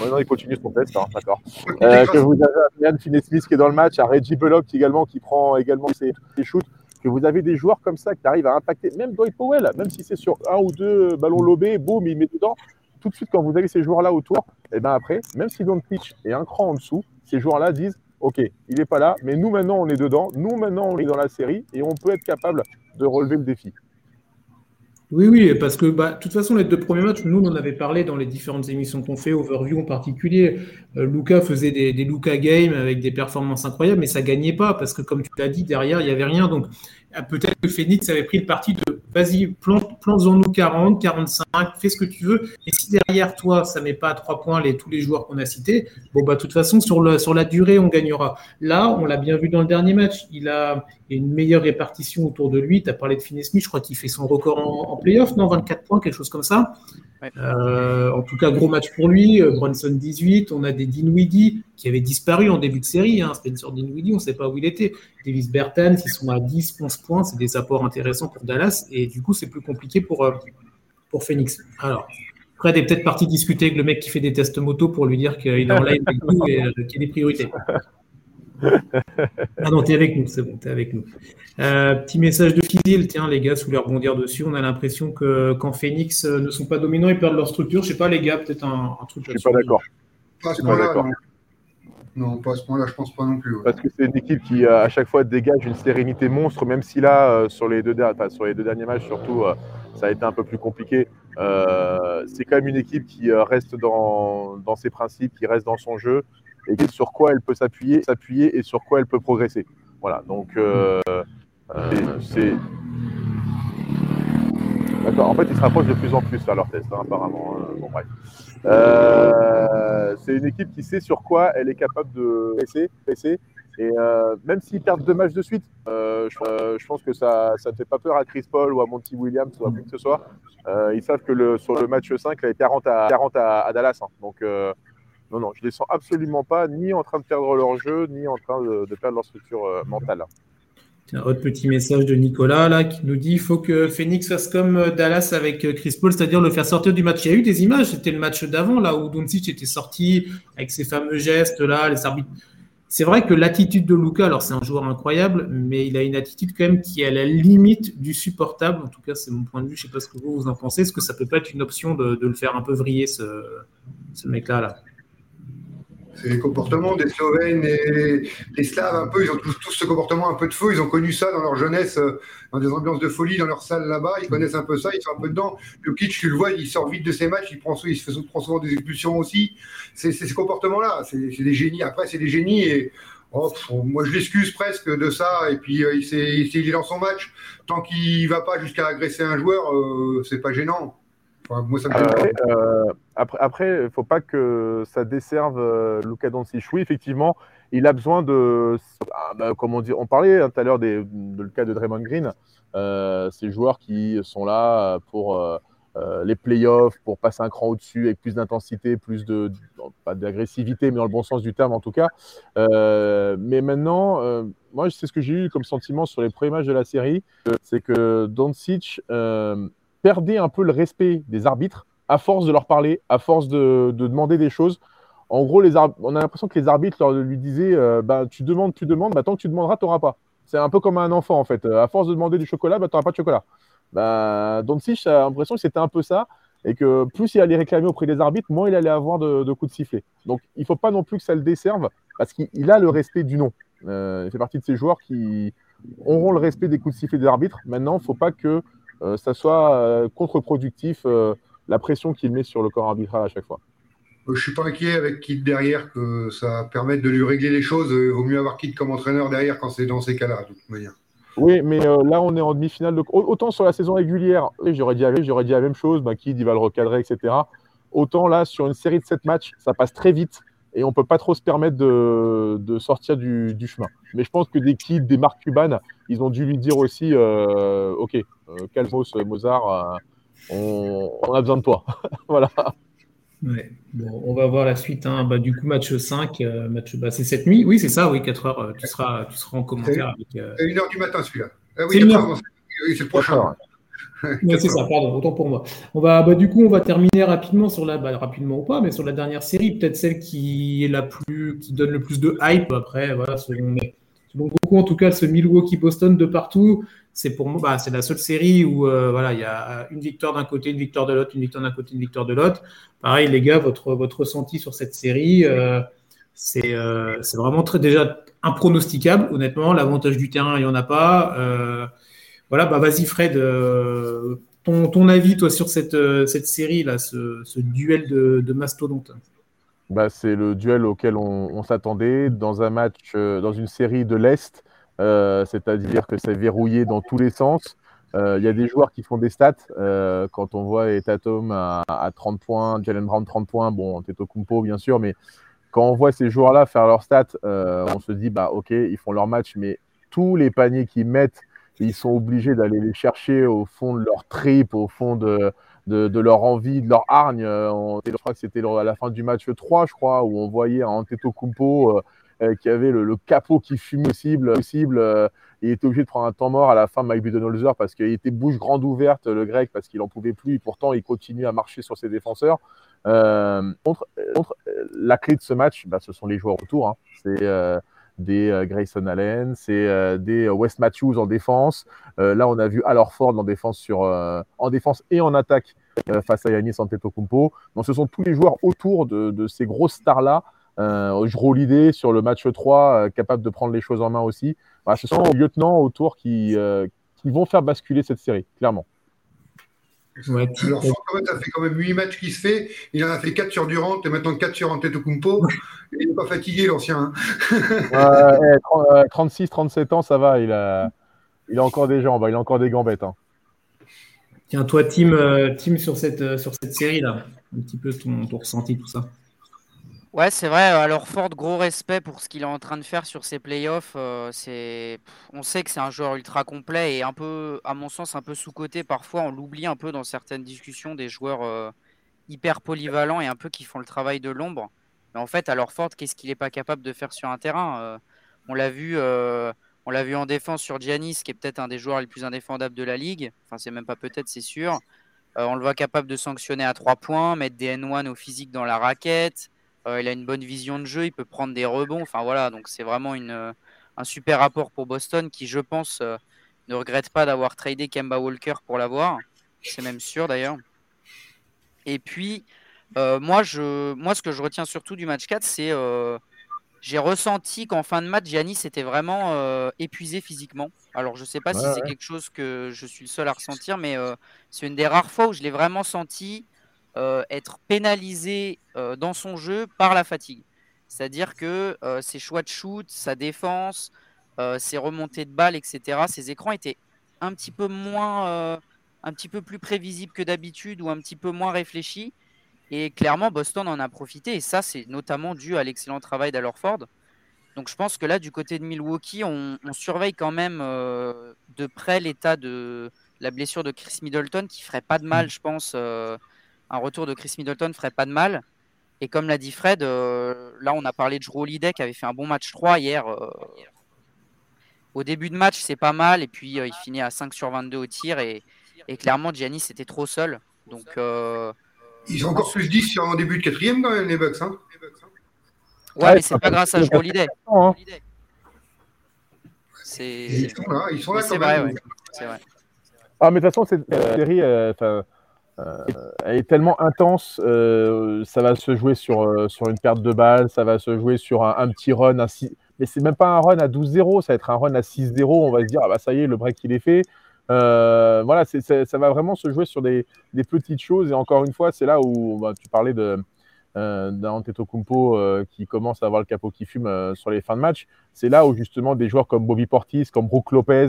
Ouais, non, il continue son test, hein, d'accord. Euh, que vous avez Finney-Smith qui est dans le match, un Reggie Bullock également qui prend également ses, ses shoots, que vous avez des joueurs comme ça qui arrivent à impacter, même Dwight Powell, même si c'est sur un ou deux ballons lobés, boum, il met dedans. Tout de suite, quand vous avez ces joueurs-là autour, et ben après, même si Doncic est un cran en dessous, ces joueurs-là disent Ok, il n'est pas là, mais nous maintenant on est dedans, nous maintenant on est dans la série et on peut être capable de relever le défi. Oui, oui, parce que bah, de toute façon, les deux premiers matchs, nous, on en avait parlé dans les différentes émissions qu'on fait, Overview en particulier. Euh, Luca faisait des, Luca Games avec des performances incroyables, mais ça gagnait pas parce que, comme tu l'as dit, derrière, il n'y avait rien. Donc, euh, peut-être que Phoenix avait pris le parti de vas-y, plante, en nous 40, 45, fais ce que tu veux. Et si derrière toi, ça met pas à trois points les, tous les joueurs qu'on a cités, bon, bah, de toute façon, sur, le, sur la durée, on gagnera. Là, on l'a bien vu dans le dernier match, il a une meilleure répartition autour de lui. Tu as parlé de Finney Smith, je crois qu'il fait son record en, en playoff, non? 24 points, quelque chose comme ça. Euh, en tout cas, gros match pour lui. Euh, Brunson 18. On a des Dinwiddie qui avaient disparu en début de série. Hein. Spencer Dinwiddie, on ne sait pas où il était. Davis Bertans, ils sont à 10, 11 points. C'est des apports intéressants pour Dallas. Et du coup, c'est plus compliqué pour, euh, Phoenix. Alors, Fred est peut-être parti discuter avec le mec qui fait des tests moto pour lui dire qu'il est en live et euh, qu'il y a des priorités. Ah non, t'es avec nous, c'est bon, t'es avec nous. Euh, petit message de Fizil, tiens les gars, sous les rebondir dessus, on a l'impression que quand Phoenix euh, ne sont pas dominants, ils perdent leur structure. Je sais pas les gars, peut-être un, un truc Je suis pas d'accord. Pas à ce point-là, non. Non, pas à ce point-là, je pense pas non plus. ouais. Parce que c'est une équipe qui, euh, à chaque fois, dégage une sérénité monstre, même si là, euh, sur, les deux, der- enfin, sur les deux derniers matchs, surtout, euh, ça a été un peu plus compliqué. Euh, c'est quand même une équipe qui euh, reste dans, dans ses principes, qui reste dans son jeu, et sur quoi elle peut s'appuyer, s'appuyer et sur quoi elle peut progresser. Voilà, donc euh, euh, c'est. D'accord, en fait, ils se rapprochent de plus en plus à leur test, hein, apparemment. hein. Bon, bref. Euh, c'est une équipe qui sait sur quoi elle est capable de presser, presser et même s'ils perdent deux matchs de suite, je, pense que ça ne fait pas peur à Chris Paul ou à Monty Williams ou à qui que ce soit. Ils savent que sur le match 5, il y avait 40 à, 40 à, Dallas. hein. Donc, non, non, je les sens absolument pas ni en train de perdre leur jeu, ni en train de, perdre leur structure euh, mentale. Tiens, autre petit message de Nicolas là qui nous dit il faut que Phoenix fasse comme euh, Dallas avec euh, Chris Paul, c'est-à-dire le faire sortir du match. Il y a eu des images, c'était le match d'avant là où Doncic était sorti avec ses fameux gestes là, les arbitres. C'est vrai que l'attitude de Luca, alors c'est un joueur incroyable, mais il a une attitude quand même qui est à la limite du supportable. En tout cas, c'est mon point de vue. Je sais pas ce que vous, en pensez. Est-ce que ça peut pas être une option de, le faire un peu vriller ce, ce mec-là là? C'est les comportements des Slovènes et les Slaves, un peu, ils ont tous, ce comportement un peu de feu. Ils ont connu ça dans leur jeunesse, euh, dans des ambiances de folie, dans leur salle là-bas. Ils connaissent un peu ça, ils sont un peu dedans. Le kitsch, tu le vois, il sort vite de ses matchs, il, prend, il se prend souvent des expulsions aussi. C'est ces comportements-là. C'est des génies. Après, c'est des génies et. Oh, moi, je l'excuse presque de ça. Et puis, euh, il, est, dans son match. Tant qu'il va pas jusqu'à agresser un joueur, euh, c'est pas gênant. Euh, après, après, il faut pas que ça desserve euh, Luka Doncic. Oui, effectivement, il a besoin de, ah, bah, comment dire, on parlait hein, tout à l'heure de le cas de Draymond Green, euh, ces joueurs qui sont là pour les playoffs, pour passer un cran au-dessus avec plus d'intensité, plus de, pas d'agressivité, mais dans le bon sens du terme en tout cas. mais maintenant, moi, c'est ce que j'ai eu comme sentiment sur les premiers matchs de la série, c'est que Doncic perdait un peu le respect des arbitres à force de leur parler, à force de, demander des choses. En gros, on a l'impression que les arbitres leur, lui disaient euh, bah, Tu demandes, tu demandes, bah, tant que tu demanderas, tu n'auras pas. C'est un peu comme un enfant, en fait. À force de demander du chocolat, bah, tu n'auras pas de chocolat. Bah, Doncic a l'impression que c'était un peu ça et que plus il allait réclamer auprès des arbitres, moins il allait avoir de, coups de sifflet. Donc il ne faut pas non plus que ça le desserve parce qu'il a le respect du nom. Euh, il fait partie de ces joueurs qui auront le respect des coups de sifflet des arbitres. Maintenant, il ne faut pas que ça soit euh, contre-productif euh, la pression qu'il met sur le corps arbitral à chaque fois. Je suis pas inquiet avec Kit derrière que ça permette de lui régler les choses. Il vaut mieux avoir Kit comme entraîneur derrière quand c'est dans ces cas-là, de toute manière. Oui, mais là, on est en demi-finale. De... Autant sur la saison régulière, j'aurais dit, j'aurais dit la même chose. Bah, Kid, il va le recadrer, etc. Autant là, sur une série de 7 matchs, ça passe très vite et on ne peut pas trop se permettre de, sortir du, chemin. Mais je pense que des kids, des marques cubanes, ils ont dû lui dire aussi euh, Ok, euh, Calmos, Mozart, euh, on, a besoin de toi. voilà. on va voir la suite. Hein. Bah, du coup, match 5, match, bah, c'est cette nuit. Oui, c'est ça, oui, 4 heures. Tu seras, tu seras en commentaire. Avec, C'est 1 heure du matin, celui-là. Ah oui, c'est le prochain c'est ça, pardon, autant pour moi. On va, bah, du coup, on va terminer rapidement sur la, bah, rapidement ou pas, mais sur la dernière série, peut-être celle qui est la plus, qui donne le plus de hype. Après, voilà, selon, beaucoup, en tout cas, ce Milwaukee-Boston de partout, c'est pour moi, bah, c'est la seule série où, euh, voilà, il y a une victoire d'un côté, une victoire de l'autre, une victoire d'un côté, une victoire de l'autre. Pareil, les gars, votre, votre ressenti sur cette série, euh, c'est, euh, c'est vraiment déjà impronosticable. Honnêtement, l'avantage du terrain, il n'y en a pas. Voilà, bah vas-y Fred, euh, ton, avis toi sur cette, euh, cette série là, ce, duel de, de mastodonte. Bah, c'est le duel auquel on, s'attendait dans un match, euh, dans une série de l'Est, c'est-à-dire que c'est verrouillé dans tous les sens. Il y a des joueurs qui font des stats. quand on voit Tatum à, à 30 points, Jalen Brown 30 points, bon, Kumpo bien sûr, mais quand on voit ces joueurs-là faire leurs stats, on se dit, bah ok, ils font leur match, mais tous les paniers qu'ils mettent ils sont obligés d'aller les chercher au fond de leur trip, au fond de, de, leur envie, de leur hargne. Euh, je crois que c'était à la fin du match 3, je crois, où on voyait un Antetokounmpo euh, euh, qui avait le, capot qui fut possible. possible il était obligé de prendre un temps mort à la fin Mike Budenholzer parce qu'il était bouche grande ouverte, le grec, parce qu'il n'en pouvait plus. Et pourtant, il continue à marcher sur ses défenseurs. contre, la clé de ce match, bah, ce sont les joueurs autour. Hein. C'est des euh, Grayson Allen, c'est euh, des euh, West Matthews en défense. là, on a vu Alor Ford en défense, et en attaque face à Yanis Antetokounmpo. Donc, ce sont tous les joueurs autour de, ces grosses stars-là. Euh, l'idée sur le match 3, capable de prendre les choses en main aussi. ce sont les lieutenants autour qui vont faire basculer cette série, clairement. Alors, ça fait quand même 8 matchs qu'il se fait. Il en a fait 4 sur Durant et maintenant 4 sur Antetokounmpo. il n'est pas fatigué, l'ancien. 36, 37 ans, ça va. Il a, il a encore des jambes, il a encore des gambettes. Hein. Tiens, toi, Tim, euh, sur cette, euh, sur cette série-là, un petit peu ton, ton ressenti, tout ça. Ouais, c'est vrai. Alors Ford, gros respect pour ce qu'il est en train de faire sur ses playoffs. Euh, c'est, on sait que c'est un joueur ultra complet et un peu, à mon sens, un peu sous-coté. Parfois, on l'oublie un peu dans certaines discussions des joueurs euh, hyper polyvalents et un peu qui font le travail de l'ombre. Mais en fait, alors Ford, qu'est-ce qu'il n'est pas capable de faire sur un terrain euh, On l'a vu, on l'a vu en défense sur Giannis, qui est peut-être un des joueurs les plus indéfendables de la ligue. Enfin, c'est même pas peut-être, c'est sûr. on le voit capable de sanctionner à trois points, mettre des N1 au physique dans la raquette. Euh, il a une bonne vision de jeu, il peut prendre des rebonds. Enfin voilà, donc c'est vraiment une, euh, un super rapport pour Boston qui, je pense, euh, ne regrette pas d'avoir tradé Kemba Walker pour l'avoir. C'est même sûr d'ailleurs. Et puis, moi, je, moi, ce que je retiens surtout du match 4, c'est j'ai ressenti qu'en fin de match, Giannis était vraiment épuisé physiquement. Alors, je ne sais pas si c'est quelque chose que je suis le seul à ressentir, mais c'est une des rares fois où je l'ai vraiment senti être pénalisé dans son jeu par la fatigue. C'est-à-dire que ses choix de shoot, sa défense, ses remontées de balles, etc., ses écrans étaient un petit peu moins, un petit peu plus prévisibles que d'habitude ou un petit peu moins réfléchis. Et clairement, Boston en a profité. Et ça, c'est notamment dû à l'excellent travail d'Alorford. Donc je pense que là, du côté de Milwaukee, on, surveille quand même de près l'état de la blessure de Chris Middleton, qui ferait pas de mal, je pense. Un retour de Chris Middleton ferait pas de mal. Et comme l'a dit Fred, euh, là on a parlé de Holiday qui avait fait un bon match 3 hier. Euh, au début de match, c'est pas mal. Et puis euh, il finit à 5 sur 22 au tir. Et, clairement, Giannis était trop seul. Donc, Ils ont encore plus 10 sur un début de quatrième quand même, les Bucks. Hein ouais, mais c'est pas grâce à Holiday. Hein. Ils sont là, ils sont là C'est vrai, vrai. Ah, mais de toute façon, cette série, euh, elle est tellement intense, euh, ça va se jouer sur, euh, sur une perte de balle, ça va se jouer sur un, petit run, un mais c'est même pas un run à 12-0, ça va être un run à 6-0, on va se dire, ah bah ça y est, le break il est fait. voilà, ça va vraiment se jouer sur des, petites choses, et encore une fois, c'est là où bah, tu parlais de, Kumpo euh, qui commence à avoir le capot qui fume sur les fins de match, c'est là où justement des joueurs comme Bobby Portis, comme Brooke Lopez,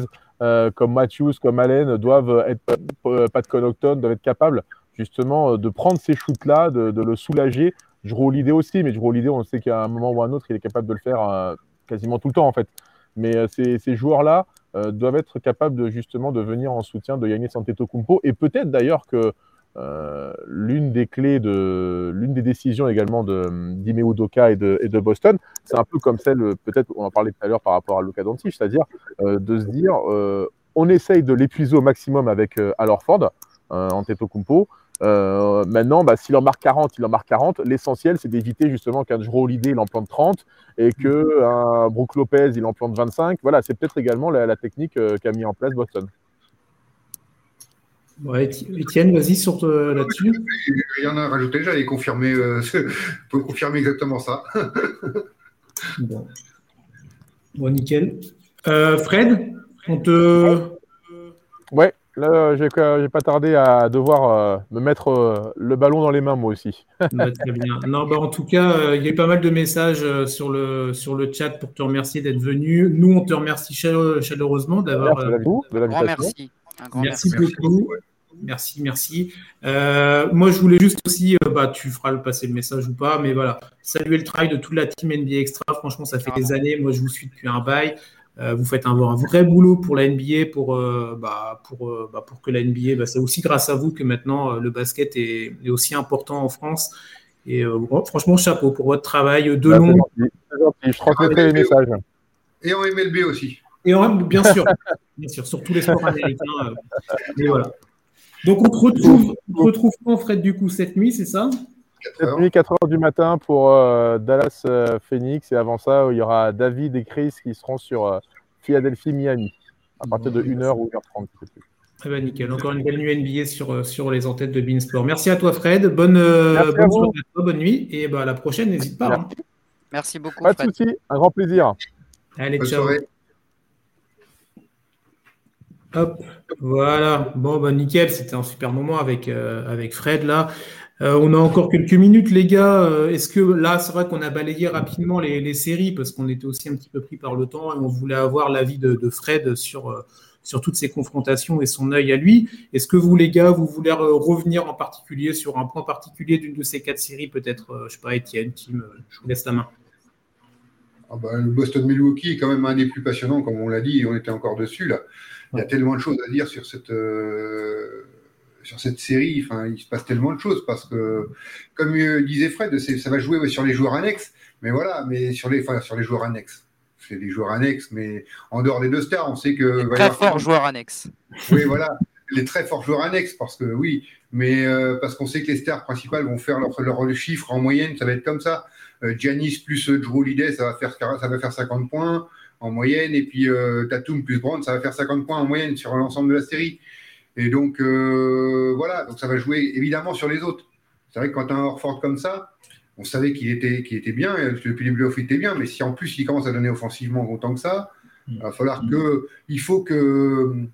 comme Matthews, comme Allen doivent être, Pat Connaughton, doivent être capables justement de prendre ces shoots-là, de, le soulager. Roule l'idée aussi, mais roule l'idée, on sait qu'à un moment ou à un autre, il est capable de le faire quasiment tout le temps en fait. Mais ces, ces joueurs-là doivent être capables de justement de venir en soutien de Yannis Antetokounmpo et peut-être d'ailleurs que euh, l'une des clés de l'une des décisions également de d'Ime Udoka et de, et de Boston, c'est un peu comme celle, peut-être on en parlait tout à l'heure par rapport à Luka Doncic, c'est-à-dire euh, de se dire euh, on essaye de l'épuiser au maximum avec Alorford en Kumpo. maintenant, bah, s'il en marque 40, il en marque 40. L'essentiel, c'est d'éviter justement qu'un Jero Holiday il en plante 30 et que un Brook Lopez il en plante 25. Voilà, c'est peut-être également la, la technique qu'a mis en place Boston. Ouais, Étienne, vas-y sur euh, là-dessus. Rien à rajouter, j'allais confirmer, euh, confirmer exactement ça. bon. bon, nickel. Euh, Fred, on te. Ouais, là, j'ai pas tardé à devoir me mettre le ballon dans les mains, moi aussi. Bah, très bien. Non, bah, en tout cas, il y a eu pas mal de messages sur le, sur le chat pour te remercier d'être venu. Nous, on te remercie chaleureusement d'avoir. Merci. merci, beaucoup. Merci, merci. Euh, moi, je voulais juste aussi, euh, bah, tu feras le passer le message ou pas, mais voilà, saluer le travail de toute la team NBA Extra. Franchement, ça fait des années. Moi, je vous suis depuis un bail. Euh, vous faites un, vrai boulot pour la NBA, pour, bah, pour, bah, pour que la NBA, bah, c'est aussi grâce à vous que maintenant le basket est, aussi important en France. Et franchement, chapeau pour votre travail de long. Je transmettrai les messages. Et en MLB aussi. Et en, bien sûr, bien sûr, sur tous les sports américains. mais voilà. Donc on te retrouve, on retrouve quand Fred du coup cette nuit, c'est ça? Cette nuit, 4 h du matin pour euh, Dallas euh, Phoenix. Et avant ça, il y aura David et Chris qui seront sur euh, Philadelphie, Miami, à partir de 1h ou 1h30. Très bien, nickel. Encore une belle nuit NBA sur, sur les entêtes de Beansport. Merci à toi, Fred. Bonne, bonne soirée à toi, bonne nuit. Et bah, à la prochaine, n'hésite pas. Hein. Merci. beaucoup. Pas de souci, un grand plaisir. Allez, ciao. Hop, voilà. Bon, bah nickel, c'était un super moment avec, euh, Fred là. Euh, on a encore quelques minutes, les gars. Euh, est-ce que là, c'est vrai qu'on a balayé rapidement les, séries parce qu'on était aussi un petit peu pris par le temps et on voulait avoir l'avis de, Fred sur, toutes ces confrontations et son œil à lui. Est-ce que vous, les gars, vous voulez revenir en particulier sur un point particulier d'une de ces quatre séries Peut-être, je sais pas, Étienne, Tim, je vous laisse la main. Ah bah, le Boston Milwaukee est quand même un des plus passionnants, comme on l'a dit, et on était encore dessus là. Il y a tellement de choses à dire sur cette, euh, sur cette série. Enfin, il se passe tellement de choses parce que, comme disait Fred, ça va jouer sur les joueurs annexes. Mais voilà, mais sur les, enfin, sur les joueurs annexes. C'est des joueurs annexes, mais en dehors des deux stars, on sait que. Les très forts joueurs annexes. Oui, voilà. Les très forts joueurs annexes, parce que oui, mais euh, parce qu'on sait que les stars principales vont faire leur, leur, chiffre en moyenne, ça va être comme ça. Euh, Giannis plus Drew Holiday, ça va faire ça va faire 50 points en moyenne. Et puis euh, Tatum plus Brown, ça va faire 50 points en moyenne sur l'ensemble de la série. Et donc euh, voilà, donc ça va jouer évidemment sur les autres. C'est vrai que quand tu as un comme ça, on savait qu'il était, qu'il était bien, et depuis les playoffs, il était bien, mais si en plus il commence à donner offensivement autant que ça, il va falloir que. Il faut que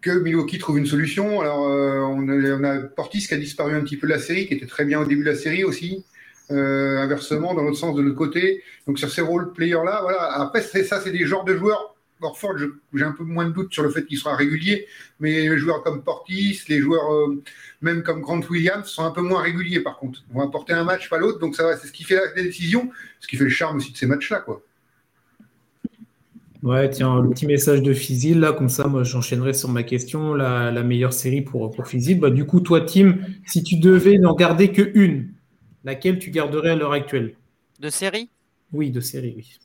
que Milwaukee trouve une solution. Alors, euh, on, a, Portis qui a disparu un petit peu de la série, qui était très bien au début de la série aussi. Euh, inversement, dans l'autre sens, de l'autre côté. Donc, sur ces role players-là, voilà. Après, c'est ça, c'est des genres de joueurs. Orford, j'ai un peu moins de doute sur le fait qu'il sera régulier, mais les joueurs comme Portis, les joueurs euh, même comme Grant Williams sont un peu moins réguliers par contre. Ils vont apporter un match, pas l'autre, donc ça c'est ce qui fait la décision, ce qui fait le charme aussi de ces matchs-là, quoi. Ouais, tiens, le petit message de Fizil, là, comme ça, moi, j'enchaînerai sur ma question, la, meilleure série pour, pour. Bah, du coup, toi, Tim, si tu devais n'en garder que une, laquelle tu garderais à l'heure actuelle? De série? Oui, de série, oui.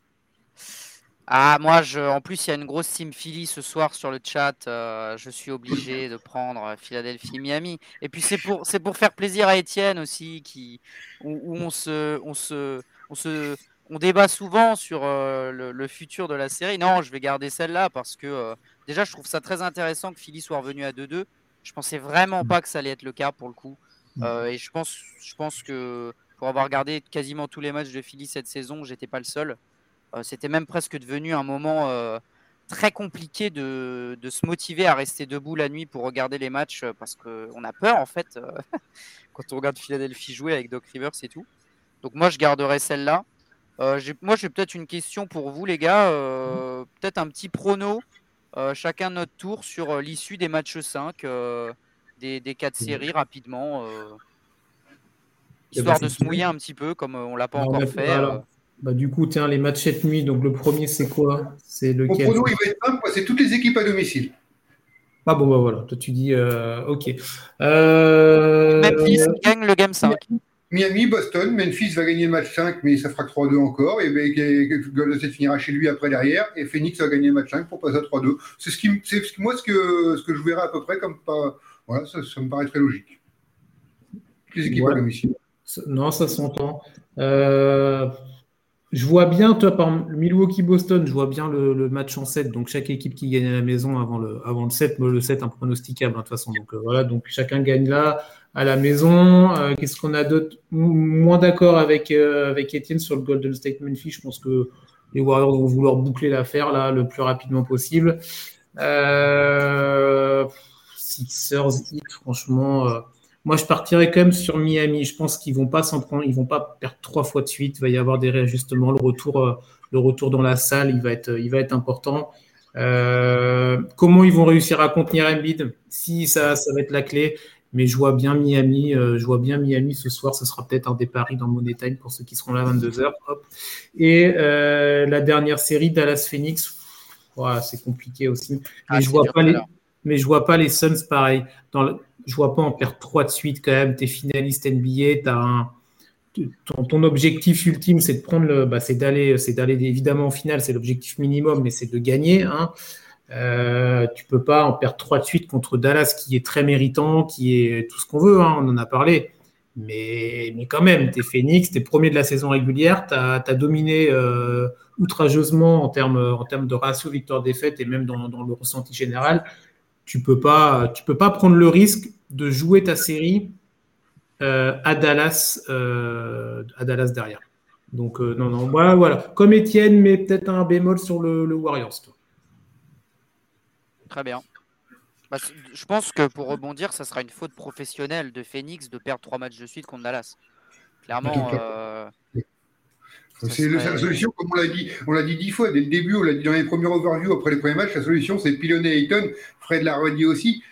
Ah, moi, je, en plus, il y a une grosse team Philly ce soir sur le chat. Euh, je suis obligé de prendre Philadelphie-Miami. Et puis, c'est pour, c'est pour faire plaisir à Étienne aussi, qui, où, où on se, on se, on se on débat souvent sur euh, le, futur de la série. Non, je vais garder celle-là parce que euh, déjà, je trouve ça très intéressant que Philly soit revenu à 2-2. Je pensais vraiment pas que ça allait être le cas pour le coup. Mm. Euh, et je pense, je pense que pour avoir regardé quasiment tous les matchs de Philly cette saison, j'étais pas le seul. C'était même presque devenu un moment très compliqué de, de, se motiver à rester debout la nuit pour regarder les matchs parce qu'on a peur en fait quand on regarde Philadelphie jouer avec Doc Rivers et tout. Donc moi je garderai celle-là. Euh, moi, j'ai peut-être une question pour vous, les gars. Euh, peut-être un petit prono, euh, chacun notre tour, sur l'issue des matchs 5, des, des quatre séries rapidement. histoire de se mouiller un petit peu, comme on l'a pas encore fait. Bah, du coup, tiens, les matchs cette nuit, donc le premier, c'est quoi? C'est lequel prono, il va être simple, c'est toutes les équipes à domicile. Ah bon, bah voilà, toi tu dis, ok. Memphis gagne le game 5. Miami, Boston, Memphis va gagner le match 5, mais ça fera 3-2 encore. Et, Golden State finira chez lui après derrière. Et Phoenix va gagner le match 5 pour passer à 3-2. C'est ce qui, c'est moi ce que, ce que je verrai à peu près comme pas. Voilà, ça, me paraît très logique. Les équipes à domicile. Non, ça s'entend. Euh, je vois bien, toi, par Milwaukee-Boston, je vois bien le, match en 7. Donc, chaque équipe qui gagne à la maison avant le, avant le 7, le 7 pronosticable, hein, de toute façon. Donc, euh, voilà, donc chacun gagne là à la maison. Euh, qu'est-ce qu'on a d'autre? Moins d'accord avec, avec Étienne sur le Golden State Memphis. Je pense que les Warriors vont vouloir boucler l'affaire là le plus rapidement possible. Euh, Sixers, franchement, moi je partirais quand même sur Miami. Je pense qu'ils vont pas s'en prendre, ils vont pas perdre trois fois de suite. Il va y avoir des réajustements. Le retour, le retour dans la salle, il va être, il va être important. comment ils vont réussir à contenir Embiid? Si ça, ça va être la clé. Mais je vois bien Miami, euh, je vois bien Miami ce soir. Ce sera peut-être un des paris dans Money Time pour ceux qui seront là à 22h. Et euh, la dernière série, Dallas Phoenix, c'est compliqué aussi. Mais, ah, je vois pas les, mais je vois pas les Suns pareil. Dans je vois pas en perdre trois de suite quand même. Tu es finaliste NBA, ton, objectif ultime, c'est de prendre le, bah, c'est d'aller, c'est d'aller évidemment en finale, c'est l'objectif minimum, mais c'est de gagner. Hein. Euh, tu peux pas en perdre trois de suite contre Dallas, qui est très méritant, qui est tout ce qu'on veut, hein, on en a parlé. Mais, quand même, tu es Phoenix, tu es premier de la saison régulière, tu as, dominé euh, outrageusement en termes, en termes de ratio victoire-défaite et même dans, le ressenti général. Tu peux pas, tu peux pas prendre le risque de jouer ta série euh, à, Dallas, euh, à Dallas derrière. Donc, euh, non, non, voilà, voilà. Comme Étienne, mais peut-être un bémol sur le, le Warriors. Toi. Très bien. Bah, je pense que pour rebondir, ça sera une faute professionnelle de Phoenix de perdre trois matchs de suite contre Dallas. Clairement. Euh, c'est la solution, comme on l'a dit, on l'a dit dix fois dès le début, on l'a dit dans les premiers overviews après les premiers matchs, la solution c'est pilonner Ayton, Fred l'a redit aussi.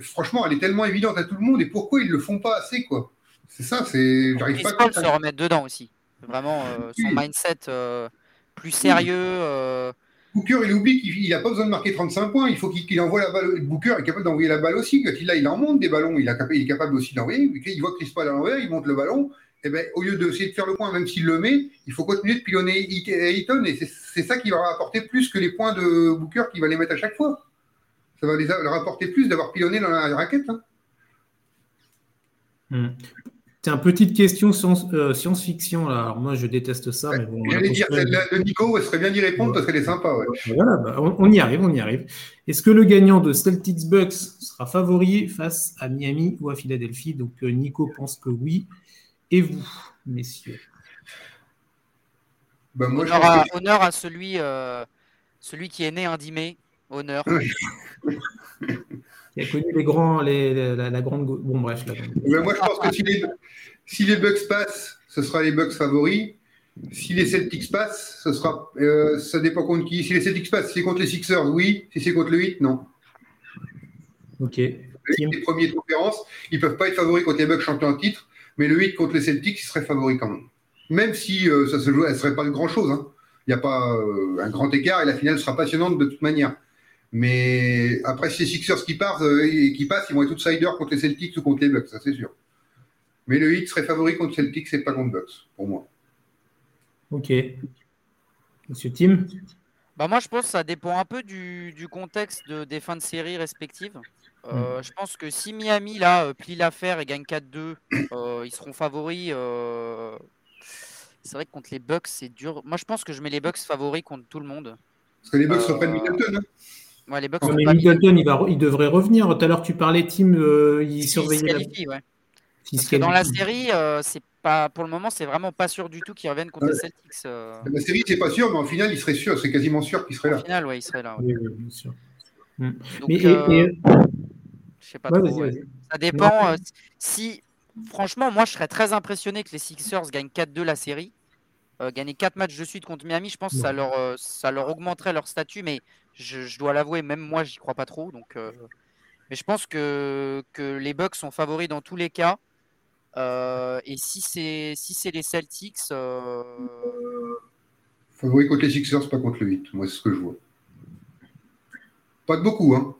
franchement, elle est tellement évidente à tout le monde et pourquoi ils le font pas assez quoi? C'est ça, c'est. J'arrive pas à se remettre dedans aussi. Vraiment, euh, son mindset euh, plus sérieux. Booker, il oublie qu'il n'a pas besoin de marquer 35 points. Il faut qu'il envoie la balle. Booker est capable d'envoyer la balle aussi. Quand il a, il en monte des ballons. Il, est capable aussi d'envoyer. Il voit Chris Paul à l'envers, il monte le ballon. Eh ben, au lieu d'essayer de faire le point, même s'il le met, il faut continuer de pilonner Ayton. Et c'est ça qui va apporter plus que les points de Booker qui va les mettre à chaque fois. Ça va leur apporter plus d'avoir pilonné dans la raquette. Hein. Hmm. Tiens, petite question science, science-fiction. Alors, moi, je déteste ça. Mais bon, J'allais dire, celle de Nico, elle serait bien d'y répondre parce qu'elle est sympa. Ouais. Voilà, bah, on, on, y arrive, on y arrive. Est-ce que le gagnant de Celtics Bucks sera favori face à Miami ou à Philadelphie? Donc, Nico pense que oui. Et vous, messieurs bah, moi, honneur, à, que... honneur, à, celui, euh, celui qui est né un 10 mai. Honneur. qui a connu les grands, les, la, la, grande. Bon, bref. La grande... Mais moi, je pense que si les, si les Bucks passent, ce sera les Bucks favoris. Si les Celtics passent, ce sera. Euh, ça dépend contre qui. Si les Celtics passent, si c'est contre les Sixers, oui. Si c'est contre le 8, non. Ok. Les, les premiers de conférence, ils ne peuvent pas être favoris contre les Bucks champions en titre, mais le 8 contre les Celtics, ils seraient favoris quand même même si euh, ça se joue, elle ne serait pas grand-chose. Hein. Il n'y a pas euh, un grand écart et la finale sera passionnante de toute manière. Mais après, si les Sixers qui, partent, euh, qui passent, ils vont être outsiders contre les Celtics ou contre les Bucks, ça c'est sûr. Mais le hit serait favori contre Celtics et pas contre Bucks, pour moi. Ok. Monsieur Tim? Bah Moi, je pense que ça dépend un peu du, du contexte de, des fins de série respectives. Euh, mm. Je pense que si Miami là plie l'affaire et gagne 4-2, euh, ils seront favoris. Euh, c'est vrai que contre les Bucks, c'est dur. Moi, je pense que je mets les Bucks favoris contre tout le monde. Parce que les Bucks euh... reprennent Middleton. Hein ouais, les Bucks non, mais Middleton, il, va, il devrait revenir. Tout à l'heure, tu parlais, Tim, euh, il surveillait. Il qualifie, la... ouais. Parce que dans la série, euh, c'est pas, pour le moment, c'est vraiment pas sûr du tout qu'ils reviennent contre ouais. les Celtics. Euh... La série, c'est pas sûr, mais en finale, il serait sûr. C'est quasiment sûr qu'il serait là. En finale, ouais, il serait là. Ouais. Oui, oui, bien sûr. Mm. Donc, mais, euh... et, et... je sais pas ouais, trop. Ouais. Ça dépend. Euh, si, franchement, moi, je serais très impressionné que les Sixers gagnent 4-2 la série. Euh, gagner 4 matchs de suite contre Miami, je pense que ça leur, euh, ça leur augmenterait leur statut, mais je, je dois l'avouer, même moi, j'y crois pas trop. Donc, euh, mais je pense que, que les Bucks sont favoris dans tous les cas. et si c'est si c'est les Celtics. Favoris contre les Sixers, pas contre le 8. Moi, c'est ce que je vois. Pas de beaucoup, hein.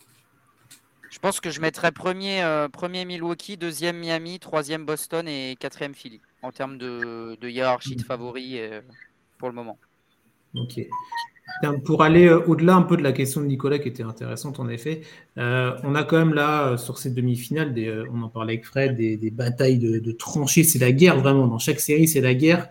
Je pense que je mettrais premier, euh, premier Milwaukee, deuxième Miami, troisième Boston et quatrième Philly en termes de, hiérarchie de favoris euh, pour le moment. Ok. Pour aller euh, au-delà un peu de la question de Nicolas qui était intéressante en effet, on a quand même là sur ces demi-finales, on en parlait avec Fred, des, batailles de tranchées, c'est la guerre vraiment. Dans chaque série, c'est la guerre.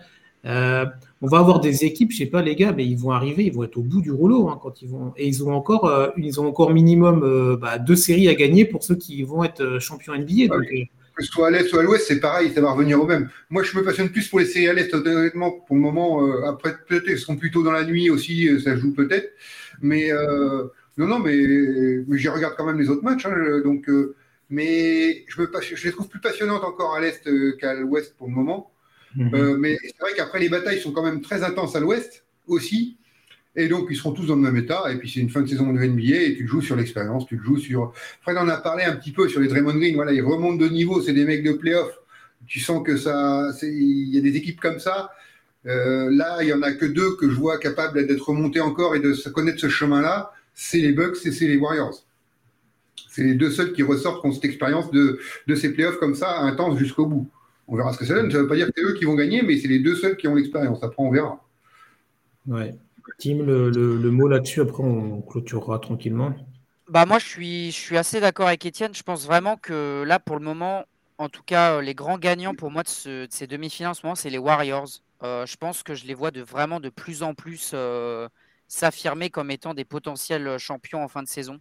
On va avoir des équipes, je sais pas les gars, mais ils vont arriver, ils vont être au bout du rouleau hein, quand ils vont, et ils ont encore, euh, ils ont encore minimum euh, bah, deux séries à gagner pour ceux qui vont être euh, champions NBA. Donc. Que ce soit à l'est ou à l'ouest, c'est pareil, ça va revenir au même. Moi, je me passionne plus pour les séries à l'est, honnêtement, pour le moment. Euh, après, peut-être elles seront plutôt dans la nuit aussi, ça joue peut-être. Mais non, non, mais, mais j'y regarde quand même les autres matchs. Hein, donc, mais je, me, je les trouve plus passionnantes encore à l'est qu'à l'ouest pour le moment. Mmh. Euh, mais c'est vrai qu'après, les batailles sont quand même très intenses à l'ouest aussi. Et donc, ils seront tous dans le même état. Et puis, c'est une fin de saison de NBA et tu joues sur l'expérience, tu joues sur. Fred en a parlé un petit peu sur les Draymond Green. Voilà, ils remontent de niveau, c'est des mecs de playoff. Tu sens que ça. Il y a des équipes comme ça. Euh, là, il n'y en a que deux que je vois capables d'être remontés encore et de connaître ce chemin-là. C'est les Bucks et c'est les Warriors. C'est les deux seuls qui ressortent qui ont cette expérience de, de ces playoffs comme ça, intense jusqu'au bout. On verra ce que ça donne. Ça ne veut pas dire que c'est eux qui vont gagner, mais c'est les deux seuls qui ont l'expérience. Après, on verra. Ouais. Tim, le, le, le mot là-dessus, après, on clôturera tranquillement. Bah moi, je suis, je suis assez d'accord avec Étienne. Je pense vraiment que là, pour le moment, en tout cas, les grands gagnants pour moi de, ce, de ces demi-finales en ce moment, c'est les Warriors. Euh, je pense que je les vois de vraiment de plus en plus euh, s'affirmer comme étant des potentiels champions en fin de saison.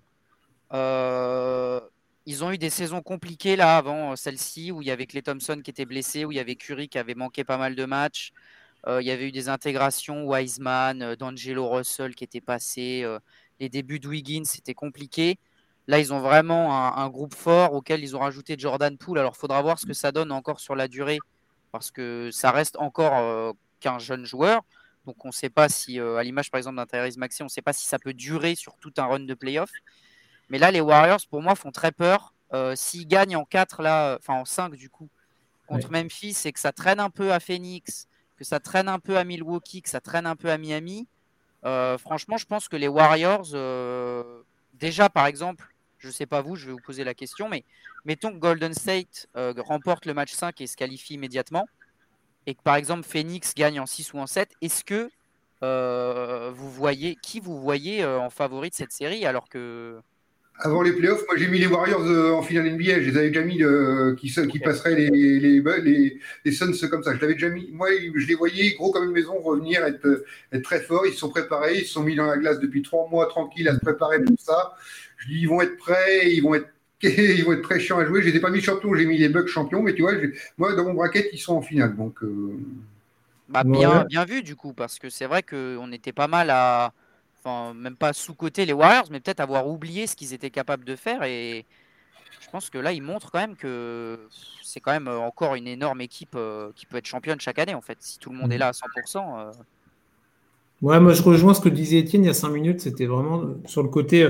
Euh, ils ont eu des saisons compliquées là avant euh, celle-ci où il y avait Clay Thompson qui était blessé, où il y avait Curry qui avait manqué pas mal de matchs. Euh, il y avait eu des intégrations, Wiseman, euh, D'Angelo Russell qui était passé. Les débuts de Wiggins, c'était compliqué. Là, ils ont vraiment un, groupe fort auquel ils ont rajouté Jordan Poole. Alors, il faudra voir ce que ça donne encore sur la durée parce que ça reste encore qu'un jeune joueur. Donc, on ne sait pas si, à l'image par exemple d'un Tyrese Maxey, on ne sait pas si ça peut durer sur tout un run de playoff. Mais là, les Warriors, pour moi, font très peur. Euh, S'ils gagnent en 4, là, enfin en 5 du coup, contre ouais. Memphis, c'est que ça traîne un peu à Phoenix, que ça traîne un peu à Milwaukee, que ça traîne un peu à Miami. Euh, franchement, je pense que les Warriors, euh, déjà par exemple, je ne sais pas vous, je vais vous poser la question, mais mettons que Golden State euh, remporte le match 5 et se qualifie immédiatement, et que par exemple Phoenix gagne en 6 ou en 7, est-ce que euh, vous voyez qui vous voyez euh, en favori de cette série alors que avant les playoffs, moi j'ai mis les Warriors euh, en finale NBA. Je les avais déjà mis euh, qui, qui passeraient les, les, les, les, Suns comme ça. Je l'avais déjà mis. Moi, je les voyais gros comme une maison revenir, être, être très forts. Ils se sont préparés. Ils se sont mis dans la glace depuis trois mois tranquilles à se préparer pour ça. Je dis, ils vont être prêts. Ils vont être ils vont être très chiants à jouer. Je les ai pas mis champions, j'ai mis les Bucks champions, mais tu vois, moi dans mon bracket, ils sont en finale. Donc, euh, bah, bien, bien vu du coup, parce que c'est vrai qu'on était pas mal à enfin même pas sous-côté les Warriors, mais peut-être avoir oublié ce qu'ils étaient capables de faire. Et je pense que là, ils montrent quand même que c'est quand même euh, encore une énorme équipe euh, qui peut être championne chaque année, en fait. Si tout le monde est mm. là à 100%. Euh. Ouais, moi je rejoins ce que disait Étienne il y a 5 minutes. C'était vraiment sur le côté.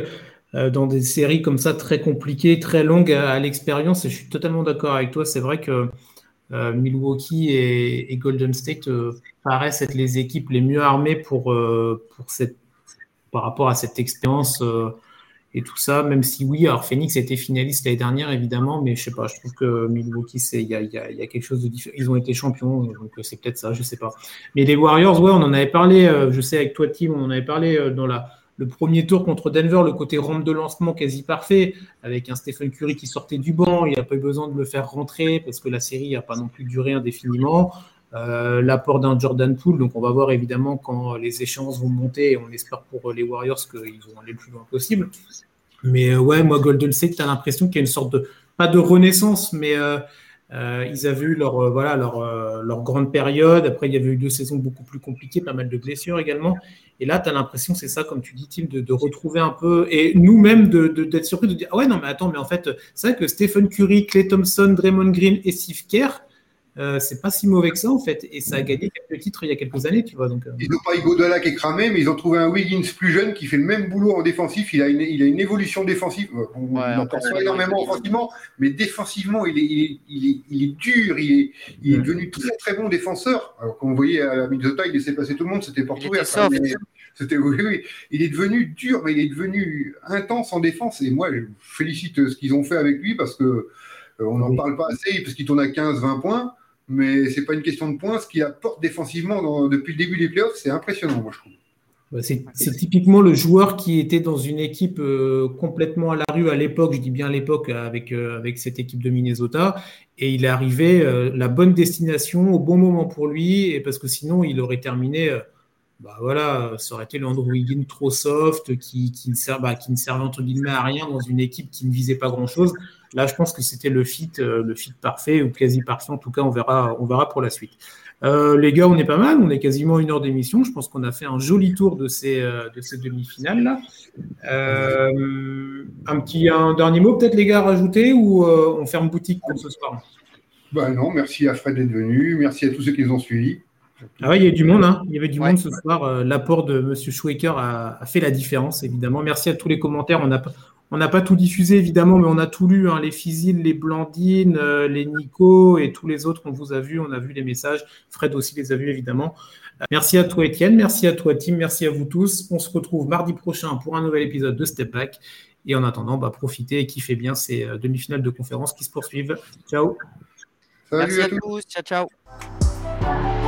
dans des séries comme ça très compliquées, très longues à, l'expérience, et je suis totalement d'accord avec toi. C'est vrai que Milwaukee et, Golden State paraissent être les équipes les mieux armées pour, pour cette par rapport à cette expérience euh, et tout ça, même si oui, alors Phoenix était finaliste l'année dernière, évidemment, mais je sais pas, je trouve que Milwaukee, il y a, a, a, quelque chose de différent. Ils ont été champions, donc euh, c'est peut-être ça, je sais pas. Mais les Warriors, ouais, on en avait parlé, euh, je sais, avec toi, Tim, on en avait parlé dans le premier tour contre Denver, le côté rampe de lancement quasi parfait, avec un Stephen Curry qui sortait du banc, il n'y a pas eu besoin de le faire rentrer parce que la série n'a pas non plus duré indéfiniment. Euh, l'apport d'un Jordan Poole. Donc, on va voir évidemment quand les échéances vont monter et on espère pour les Warriors qu'ils vont aller le plus loin possible. Mais euh, ouais, moi, Golden State, tu as l'impression qu'il y a une sorte de, pas de renaissance, mais euh, ils avaient eu leur, voilà, leur, leur, grande période. Après, il y avait eu deux saisons beaucoup plus compliquées, pas mal de blessures également. Et là, tu as l'impression, c'est ça, comme tu dis, Tim, de, de, retrouver un peu, et nous-mêmes d'être surpris de dire, ah ouais, non, mais attends, mais en fait, c'est vrai que Stephen Curry, Clay Thompson, Draymond Green et Steve Kerr, euh, c'est pas si mauvais que ça en fait. Et ça a gagné quelques titres il y a quelques années, tu vois. Donc, euh. Ils n'ont pas Igodala qui est cramé, mais ils ont trouvé un Wiggins plus jeune qui fait le même boulot en défensif. Il a une, il a une évolution défensive. On en pas énormément offensivement, mais défensivement, il est, il est, il est, dur. Il est, il est devenu très très bon défenseur. Alors qu'on voyait à Minnesota, il laissait passer tout le monde, c'était pour trouver. C'était oui, oui, il est devenu dur, mais il est devenu intense en défense. Et moi, je félicite ce qu'ils ont fait avec lui parce que euh, on n'en parle pas assez, parce qu'il tourne à 15-20 points mais c'est pas une question de points. Ce qu'il apporte défensivement depuis le début des playoffs, c'est impressionnant, moi je trouve. C'est typiquement le joueur qui était dans une équipe euh, complètement à la rue à l'époque, je dis bien à l'époque avec, euh, avec cette équipe de Minnesota, et il est arrivé euh, la bonne destination au bon moment pour lui, et parce que sinon il aurait terminé, bah voilà, ça aurait été le Andrew trop soft, qui, ne sert, bah, qui ne servait entre guillemets à rien dans une équipe qui ne visait pas grand chose. Là, je pense que c'était le fit, euh, le fit parfait ou quasi parfait. En tout cas, on verra, on verra pour la suite. Euh, les gars, on est pas mal. On est quasiment une heure d'émission. Je pense qu'on a fait un joli tour de ces, euh, de ces demi-finales là. un petit, un dernier mot peut-être les gars à rajouter ou on ferme boutique pour ce soir? Bah non, merci à Fred d'être venu. Merci à tous ceux qui nous ont suivis. Ah il y avait du monde, hein. il y avait du monde ce soir. L'apport de M. Schwecker a, a, fait la différence, évidemment. Merci à tous les commentaires. On n'a on n'a pas tout diffusé évidemment, mais on a tout lu, hein, les Fizil, les Blandines, euh, les Nico et tous les autres qu'on vous a vus. On a vu les messages. Fred aussi les a vus évidemment. Euh, merci à toi Étienne, merci à toi Tim, merci à vous tous. On se retrouve mardi prochain pour un nouvel épisode de Step Back. Et en attendant, bah, profitez et kiffez bien ces euh, demi-finales de conférence qui se poursuivent. Ciao. merci à tous. Ciao, ciao.